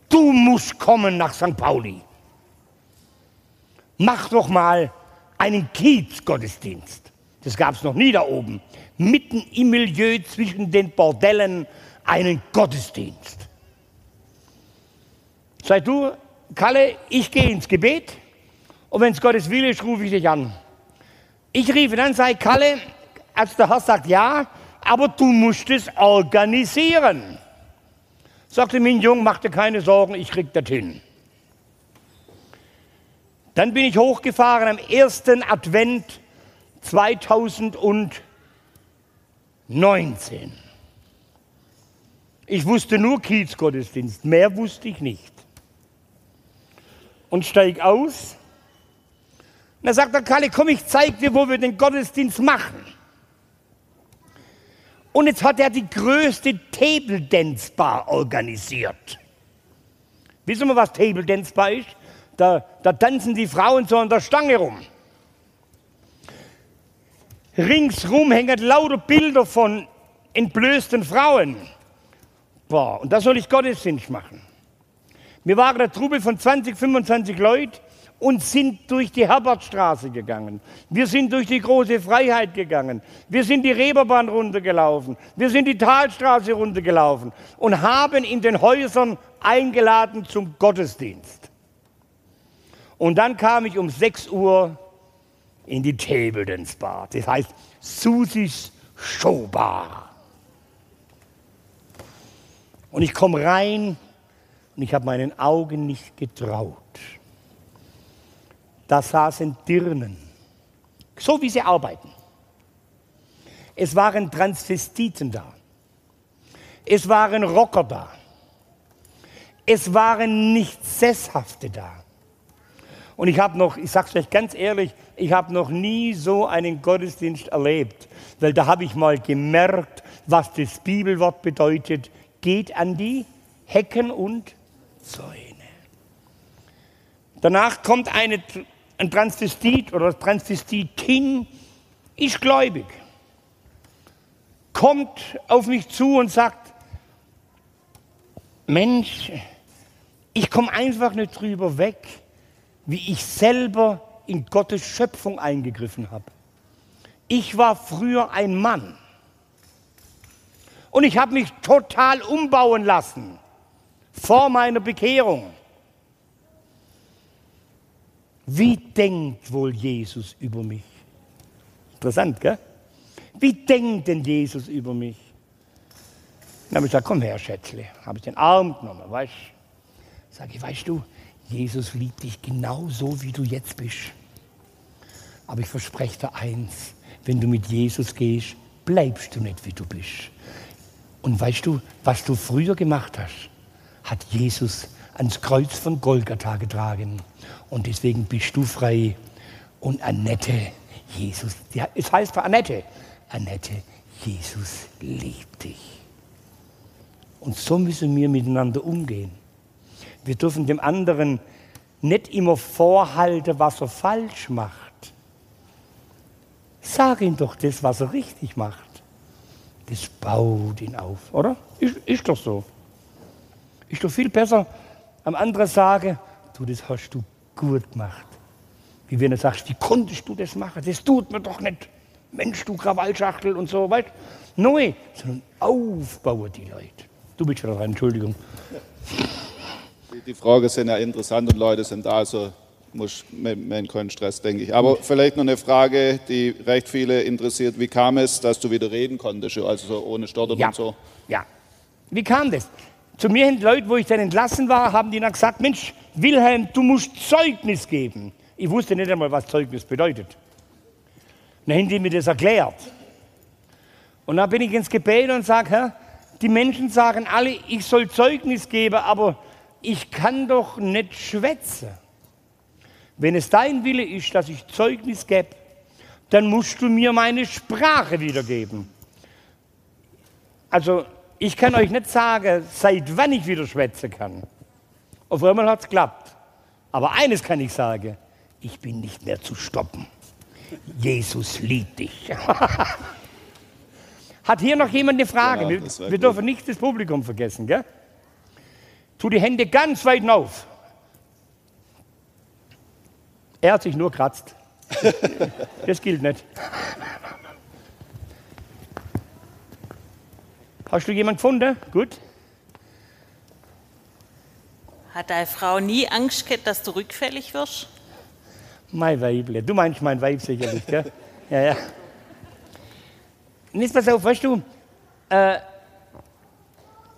Du musst kommen nach St. Pauli. Mach doch mal einen Kiezgottesdienst. Das gab es noch nie da oben. Mitten im Milieu zwischen den Bordellen einen Gottesdienst. Sei du, Kalle, ich gehe ins Gebet und wenn es Gottes Wille ist, rufe ich dich an. Ich rief an, sei Kalle, als der Herr sagt ja, aber du musst es organisieren. Sagte mein Jung, mach dir keine Sorgen, ich krieg das hin. Dann bin ich hochgefahren am ersten Advent 2019. Ich wusste nur Kiezgottesdienst, mehr wusste ich nicht. Und steig aus. Und dann sagt der Kalle, komm, ich zeig dir, wo wir den Gottesdienst machen. Und jetzt hat er die größte Table Dance Bar organisiert. Wissen wir, was Table Dance Bar ist? Da, da tanzen die Frauen so an der Stange rum. Ringsrum hängen lauter Bilder von entblößten Frauen. Boah, und da soll ich Gottesdienst machen. Wir waren eine Truppe von 20, 25 Leuten und sind durch die Herbertstraße gegangen. Wir sind durch die große Freiheit gegangen. Wir sind die Reeperbahn runtergelaufen. Wir sind die Talstraße runtergelaufen und haben in den Häusern eingeladen zum Gottesdienst. Und dann kam ich um 6 Uhr in die Table Dance Bar. Das heißt Susis Showbar. Und ich komme rein und ich habe meinen Augen nicht getraut. Da saßen Dirnen, so wie sie arbeiten. Es waren Transvestiten da. Es waren Rocker da. Es waren nicht Sesshafte da. Und ich habe noch, ich sage es euch ganz ehrlich, ich habe noch nie so einen Gottesdienst erlebt, weil da habe ich mal gemerkt, was das Bibelwort bedeutet. Geht an die Hecken und Zäune. Danach kommt eine, ein Transvestit oder Transvestitin, ist gläubig, kommt auf mich zu und sagt, Mensch, ich komme einfach nicht drüber weg, wie ich selber in Gottes Schöpfung eingegriffen habe. Ich war früher ein Mann und ich habe mich total umbauen lassen vor meiner Bekehrung. Wie denkt wohl Jesus über mich? Interessant, gell? Wie denkt denn Jesus über mich? Dann habe ich gesagt, komm her, Schätzle. Habe ich den Arm genommen, weißt du? Sag ich, weißt du, Jesus liebt dich genau so, wie du jetzt bist. Aber ich verspreche dir eins, wenn du mit Jesus gehst, bleibst du nicht, wie du bist. Und weißt du, was du früher gemacht hast, hat Jesus ans Kreuz von Golgatha getragen. Und deswegen bist du frei. Und Annette, Jesus, ja, es heißt für Annette, Annette, Jesus liebt dich. Und so müssen wir miteinander umgehen. Wir dürfen dem anderen nicht immer vorhalten, was er falsch macht. Sag ihm doch das, was er richtig macht. Das baut ihn auf, oder? Ist, ist doch so. Ist doch viel besser, am anderen sagen, du, das hast du gut gemacht. Wie wenn du sagst, wie konntest du das machen? Das tut mir doch nicht. Mensch, du Krawallschachtel und so, weißt Neu, sondern aufbauen die Leute. Du bist schon dran, Entschuldigung. Die, die Fragen sind ja interessant und Leute sind da, also muss man keinen Stress, denke ich. Aber vielleicht noch eine Frage, die recht viele interessiert. Wie kam es, dass du wieder reden konntest, also so ohne Stottern ja. und so? Ja. Wie kam das? Zu mir hin Leute, wo ich dann entlassen war, haben die dann gesagt, Mensch, Wilhelm, du musst Zeugnis geben. Ich wusste nicht einmal, was Zeugnis bedeutet. Dann haben die mir das erklärt. Und dann bin ich ins Gebet und sage, die Menschen sagen alle, ich soll Zeugnis geben, aber ich kann doch nicht schwätzen. Wenn es dein Wille ist, dass ich Zeugnis gebe, dann musst du mir meine Sprache wiedergeben. Also ich kann euch nicht sagen, seit wann ich wieder schwätzen kann. Auf einmal hat es geklappt. Aber eines kann ich sagen, ich bin nicht mehr zu stoppen. Jesus liebt dich. <laughs> Hat hier noch jemand eine Frage? Ja, wir wir dürfen nicht das Publikum vergessen. Gell? Tu die Hände ganz weit auf. Er hat sich nur kratzt. <laughs> Das gilt nicht. Hast du jemanden gefunden? Gut. Hat deine Frau nie Angst gehabt, dass du rückfällig wirst? Mein Weible. Du meinst mein Weib sicherlich, gell? <laughs> Ja, ja. Und jetzt pass auf, weißt du, äh,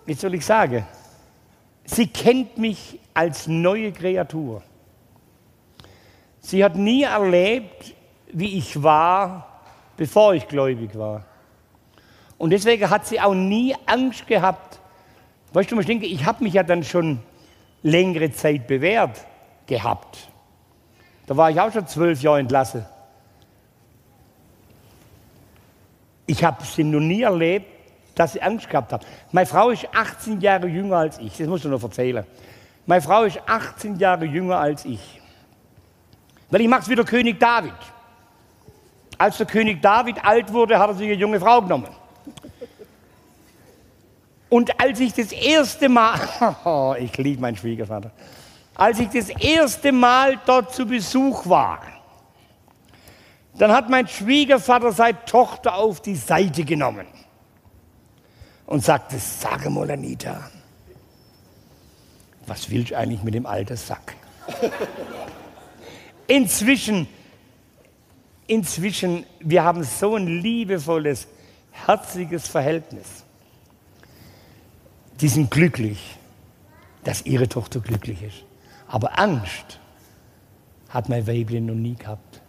wie soll ich sagen? Sie kennt mich als neue Kreatur. Sie hat nie erlebt, wie ich war, bevor ich gläubig war. Und deswegen hat sie auch nie Angst gehabt. Weißt du, ich denke, ich habe mich ja dann schon längere Zeit bewährt gehabt. Da war ich auch schon zwölf Jahre entlassen. Ich habe sie noch nie erlebt, dass sie Angst gehabt hat. Meine Frau ist 18 Jahre jünger als ich, das musst du noch erzählen. Meine Frau ist 18 Jahre jünger als ich. Weil ich mache es wie der König David. Als der König David alt wurde, hat er sich eine junge Frau genommen. Und als ich das erste Mal, <laughs> oh, ich liebe meinen Schwiegervater, als ich das erste Mal dort zu Besuch war, dann hat mein Schwiegervater seine Tochter auf die Seite genommen und sagte, sage mal Anita, was willst du eigentlich mit dem alten Sack? Inzwischen, inzwischen, wir haben so ein liebevolles, herzliches Verhältnis. Die sind glücklich, dass ihre Tochter glücklich ist. Aber Angst hat mein Weibchen noch nie gehabt.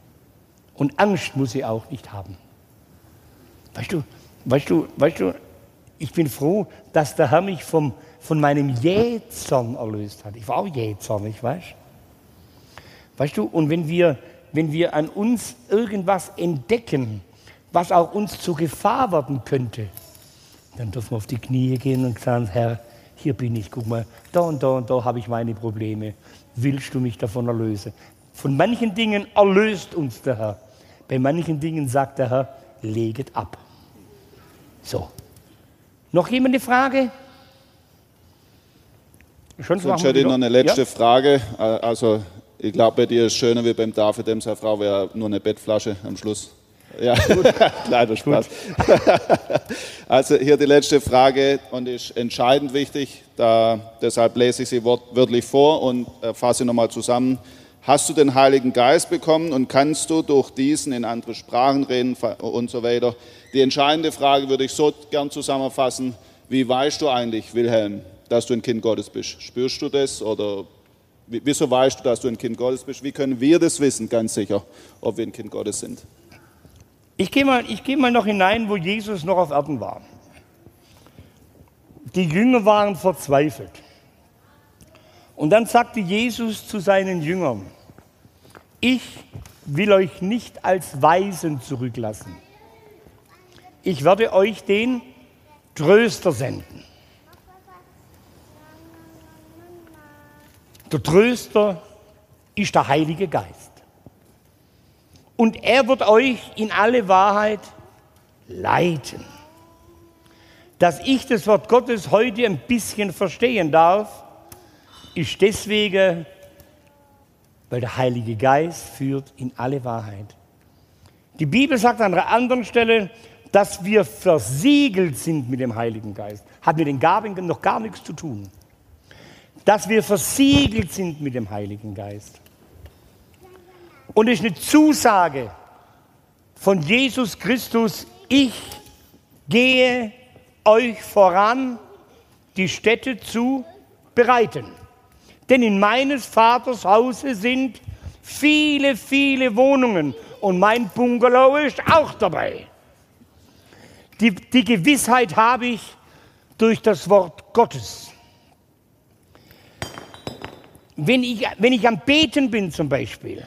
Und Angst muss sie auch nicht haben. Weißt du, weißt du, weißt du, ich bin froh, dass der Herr mich vom, von meinem Jähzorn erlöst hat. Ich war auch jähzornig, weißt du? Weißt du, und wenn wir, wenn wir an uns irgendwas entdecken, was auch uns zur Gefahr werden könnte, dann dürfen wir auf die Knie gehen und sagen, Herr, hier bin ich, guck mal, da und da und da habe ich meine Probleme. Willst du mich davon erlösen? Von manchen Dingen erlöst uns der Herr. Bei manchen Dingen sagt der Herr, leget ab. So. Noch jemand eine Frage? Schon Sonst hätte ich noch eine letzte Frage. Äh, Also, ich glaube, bei dir ist es schöner wie beim David, dem seine Frau wäre nur eine Bettflasche am Schluss. Ja, kleiner <laughs> Spaß. <laughs> also hier die letzte Frage und ist entscheidend wichtig. Da, deshalb lese ich sie wortwörtlich vor und äh, fasse nochmal zusammen. Hast du den Heiligen Geist bekommen und kannst du durch diesen in andere Sprachen reden und so weiter? Die entscheidende Frage würde ich so gern zusammenfassen. Wie weißt du eigentlich, Wilhelm, dass du ein Kind Gottes bist? Spürst du das oder wieso weißt du, dass du ein Kind Gottes bist? Wie können wir das wissen, ganz sicher, ob wir ein Kind Gottes sind? Ich gehe mal, geh mal noch hinein, wo Jesus noch auf Erden war. Die Jünger waren verzweifelt. Und dann sagte Jesus zu seinen Jüngern, ich will euch nicht als Weisen zurücklassen. Ich werde euch den Tröster senden. Der Tröster ist der Heilige Geist. Und er wird euch in alle Wahrheit leiten. Dass ich das Wort Gottes heute ein bisschen verstehen darf, ist deswegen, weil der Heilige Geist führt in alle Wahrheit. Die Bibel sagt an einer anderen Stelle, dass wir versiegelt sind mit dem Heiligen Geist. Hat mit den Gaben noch gar nichts zu tun. Dass wir versiegelt sind mit dem Heiligen Geist. Und es ist eine Zusage von Jesus Christus, ich gehe euch voran, die Städte zu bereiten. Denn in meines Vaters Hause sind viele, viele Wohnungen und mein Bungalow ist auch dabei. Die, die Gewissheit habe ich durch das Wort Gottes. Wenn ich, wenn ich am Beten bin zum Beispiel,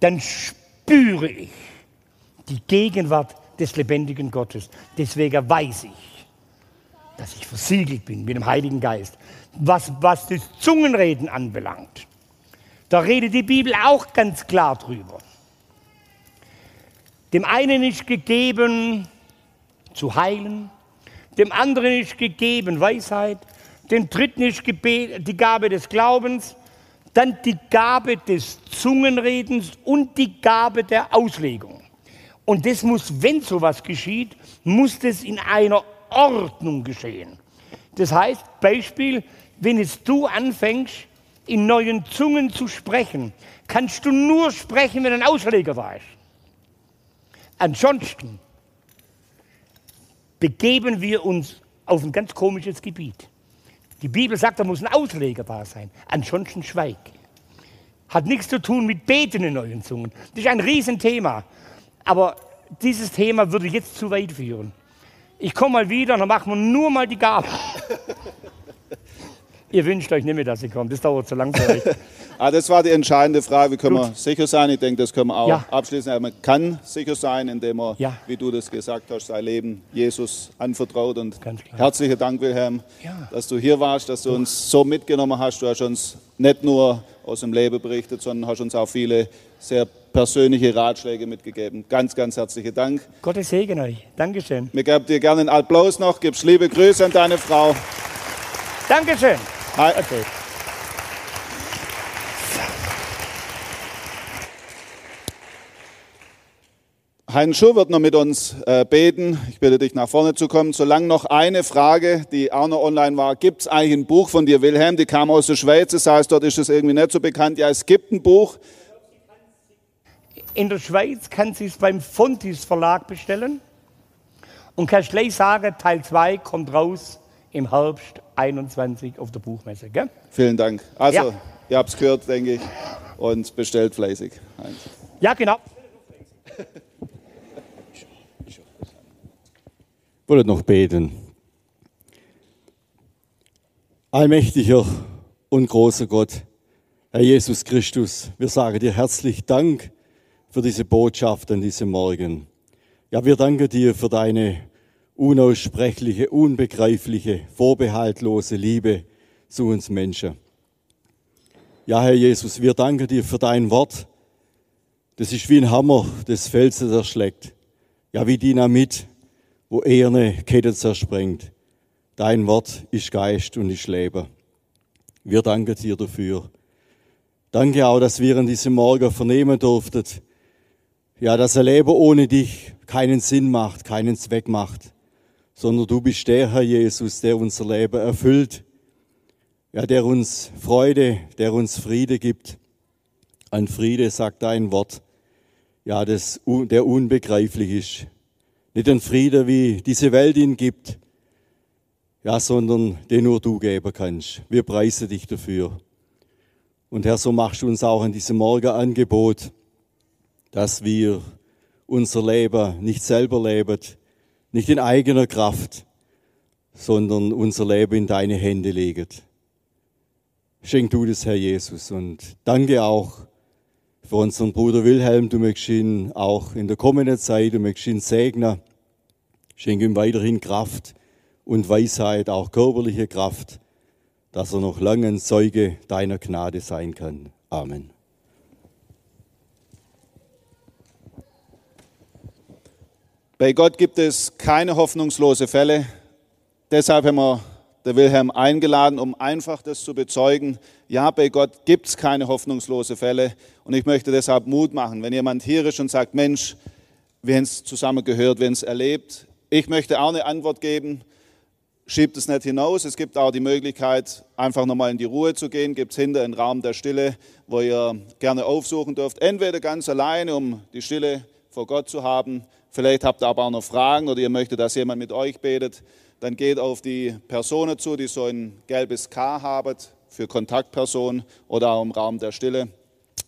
dann spüre ich die Gegenwart des lebendigen Gottes. Deswegen weiß ich, dass ich versiegelt bin mit dem Heiligen Geist. Was, was das Zungenreden anbelangt, da redet die Bibel auch ganz klar drüber. Dem einen ist gegeben zu heilen, dem anderen ist gegeben Weisheit, dem dritten ist die Gabe des Glaubens, dann die Gabe des Zungenredens und die Gabe der Auslegung. Und das muss, wenn sowas geschieht, muss das in einer Ordnung geschehen. Das heißt, Beispiel, wenn jetzt du anfängst, in neuen Zungen zu sprechen, kannst du nur sprechen, wenn ein Ausleger da ist. Ansonsten begeben wir uns auf ein ganz komisches Gebiet. Die Bibel sagt, da muss ein Ausleger da sein. Ansonsten schweig. Hat nichts zu tun mit Beten in neuen Zungen. Das ist ein Riesenthema. Aber dieses Thema würde jetzt zu weit führen. Ich komme mal wieder und dann machen wir nur mal die Gabe. Ihr wünscht euch nicht mehr, dass sie kommt. Das dauert zu lang für euch. <laughs> ah, das war die entscheidende Frage. Wie können Gut. wir sicher sein? Ich denke, das können wir auch ja. abschließen. Man kann sicher sein, indem man, ja. wie du das gesagt hast, sein Leben Jesus anvertraut. Und herzlichen Dank, Wilhelm, ja. dass du hier warst, dass du uns so mitgenommen hast. Du hast uns nicht nur aus dem Leben berichtet, sondern hast uns auch viele sehr persönliche Ratschläge mitgegeben. Ganz, ganz herzlichen Dank. Gottes Segen euch. Dankeschön. Wir geben dir gerne einen Applaus noch. Gib's liebe Grüße an deine Frau. Dankeschön. Hi. Okay. Heinz Schur wird noch mit uns äh, beten. Ich bitte dich, nach vorne zu kommen. Solange noch eine Frage, die auch noch online war. Gibt es eigentlich ein Buch von dir, Wilhelm? Die kam aus der Schweiz. Das heißt, dort ist es irgendwie nicht so bekannt. Ja, es gibt ein Buch. In der Schweiz kann sie es beim Fontis Verlag bestellen. Und kann ich gleich sagen, Teil 2 kommt raus im Herbst 21 auf der Buchmesse. Gell? Vielen Dank. Also, ja. ihr habt es gehört, denke ich, und bestellt fleißig. Ja, genau. Ich wollte noch beten. Allmächtiger und großer Gott, Herr Jesus Christus, wir sagen dir herzlich Dank für diese Botschaft an diesem Morgen. Ja, wir danken dir für deine unaussprechliche, unbegreifliche, vorbehaltlose Liebe zu uns Menschen. Ja, Herr Jesus, wir danken dir für dein Wort. Das ist wie ein Hammer, das Felsen erschlägt. Ja, wie Dynamit, wo eherne Kette zersprengt. Dein Wort ist Geist und ist Leben. Wir danken dir dafür. Danke auch, dass wir an diesem Morgen vernehmen durften, ja, dass ein Leben ohne dich keinen Sinn macht, keinen Zweck macht, sondern du bist der Herr Jesus, der unser Leben erfüllt, ja, der uns Freude, der uns Friede gibt. Ein Friede, sagt dein Wort, ja, das, der unbegreiflich ist. Nicht ein Friede, wie diese Welt ihn gibt, ja, sondern den nur du geben kannst. Wir preisen dich dafür. Und Herr, so machst du uns auch in diesem Morgen Angebot, dass wir unser Leben nicht selber leben, nicht in eigener Kraft, sondern unser Leben in deine Hände legen. Schenk du das, Herr Jesus, und danke auch für unseren Bruder Wilhelm. Du möchtest ihn auch in der kommenden Zeit, du möchtest ihn segnen. Schenk ihm weiterhin Kraft und Weisheit, auch körperliche Kraft, dass er noch lange ein Zeuge deiner Gnade sein kann. Amen. Bei Gott gibt es keine hoffnungslose Fälle. Deshalb haben wir der Wilhelm eingeladen, um einfach das zu bezeugen. Ja, bei Gott gibt es keine hoffnungslose Fälle. Und ich möchte deshalb Mut machen, wenn jemand hier ist und sagt, Mensch, wir haben es zusammen gehört, wir haben es erlebt. Ich möchte auch eine Antwort geben. Schiebt es nicht hinaus. Es gibt auch die Möglichkeit, einfach nochmal in die Ruhe zu gehen. Gibt es hinter einen Raum der Stille, wo ihr gerne aufsuchen dürft. Entweder ganz alleine, um die Stille vor Gott zu haben Vielleicht habt ihr aber auch noch Fragen oder ihr möchtet, dass jemand mit euch betet. Dann geht auf die Personen zu, die so ein gelbes K haben für Kontaktpersonen oder auch im Raum der Stille.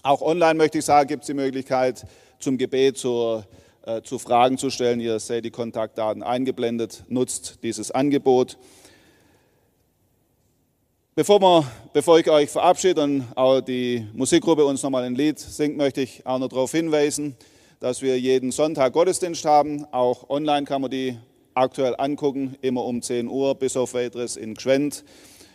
Auch online möchte ich sagen, gibt es die Möglichkeit, zum Gebet zur, äh, zu Fragen zu stellen. Ihr seht die Kontaktdaten eingeblendet. Nutzt dieses Angebot. Bevor, wir, bevor ich euch verabschiede und auch die Musikgruppe uns nochmal ein Lied singt, möchte ich auch noch darauf hinweisen, dass wir jeden Sonntag Gottesdienst haben. Auch online kann man die aktuell angucken, immer um 10 Uhr bis auf weiteres in Gschwend.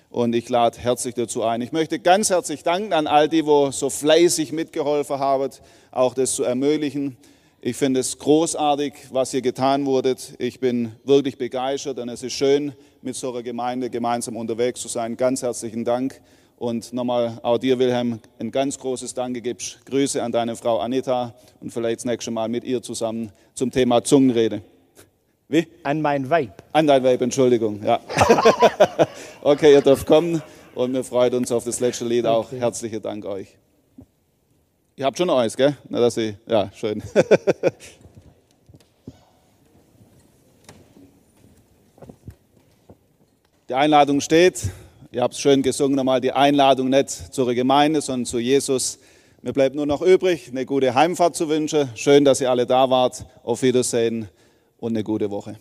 Und ich lade herzlich dazu ein. Ich möchte ganz herzlich danken an all die, die so fleißig mitgeholfen haben, auch das zu ermöglichen. Ich finde es großartig, was hier getan wurde. Ich bin wirklich begeistert und es ist schön, mit so einer Gemeinde gemeinsam unterwegs zu sein. Ganz herzlichen Dank. Und nochmal auch dir, Wilhelm, ein ganz großes Danke gibst. Grüße an deine Frau Anita und vielleicht das nächste Mal mit ihr zusammen zum Thema Zungenrede. Wie? An mein Weib. An dein Weib, Entschuldigung, ja. <laughs> okay, ihr dürft kommen und wir freuen uns auf das letzte Lied auch. Okay. Herzlichen Dank euch. Ihr habt schon eins, gell? Na, dass ich, ja, schön. <laughs> Die Einladung steht. Ihr habt es schön gesungen, nochmal die Einladung nicht zur Gemeinde, sondern zu Jesus. Mir bleibt nur noch übrig, eine gute Heimfahrt zu wünschen. Schön, dass ihr alle da wart. Auf Wiedersehen und eine gute Woche.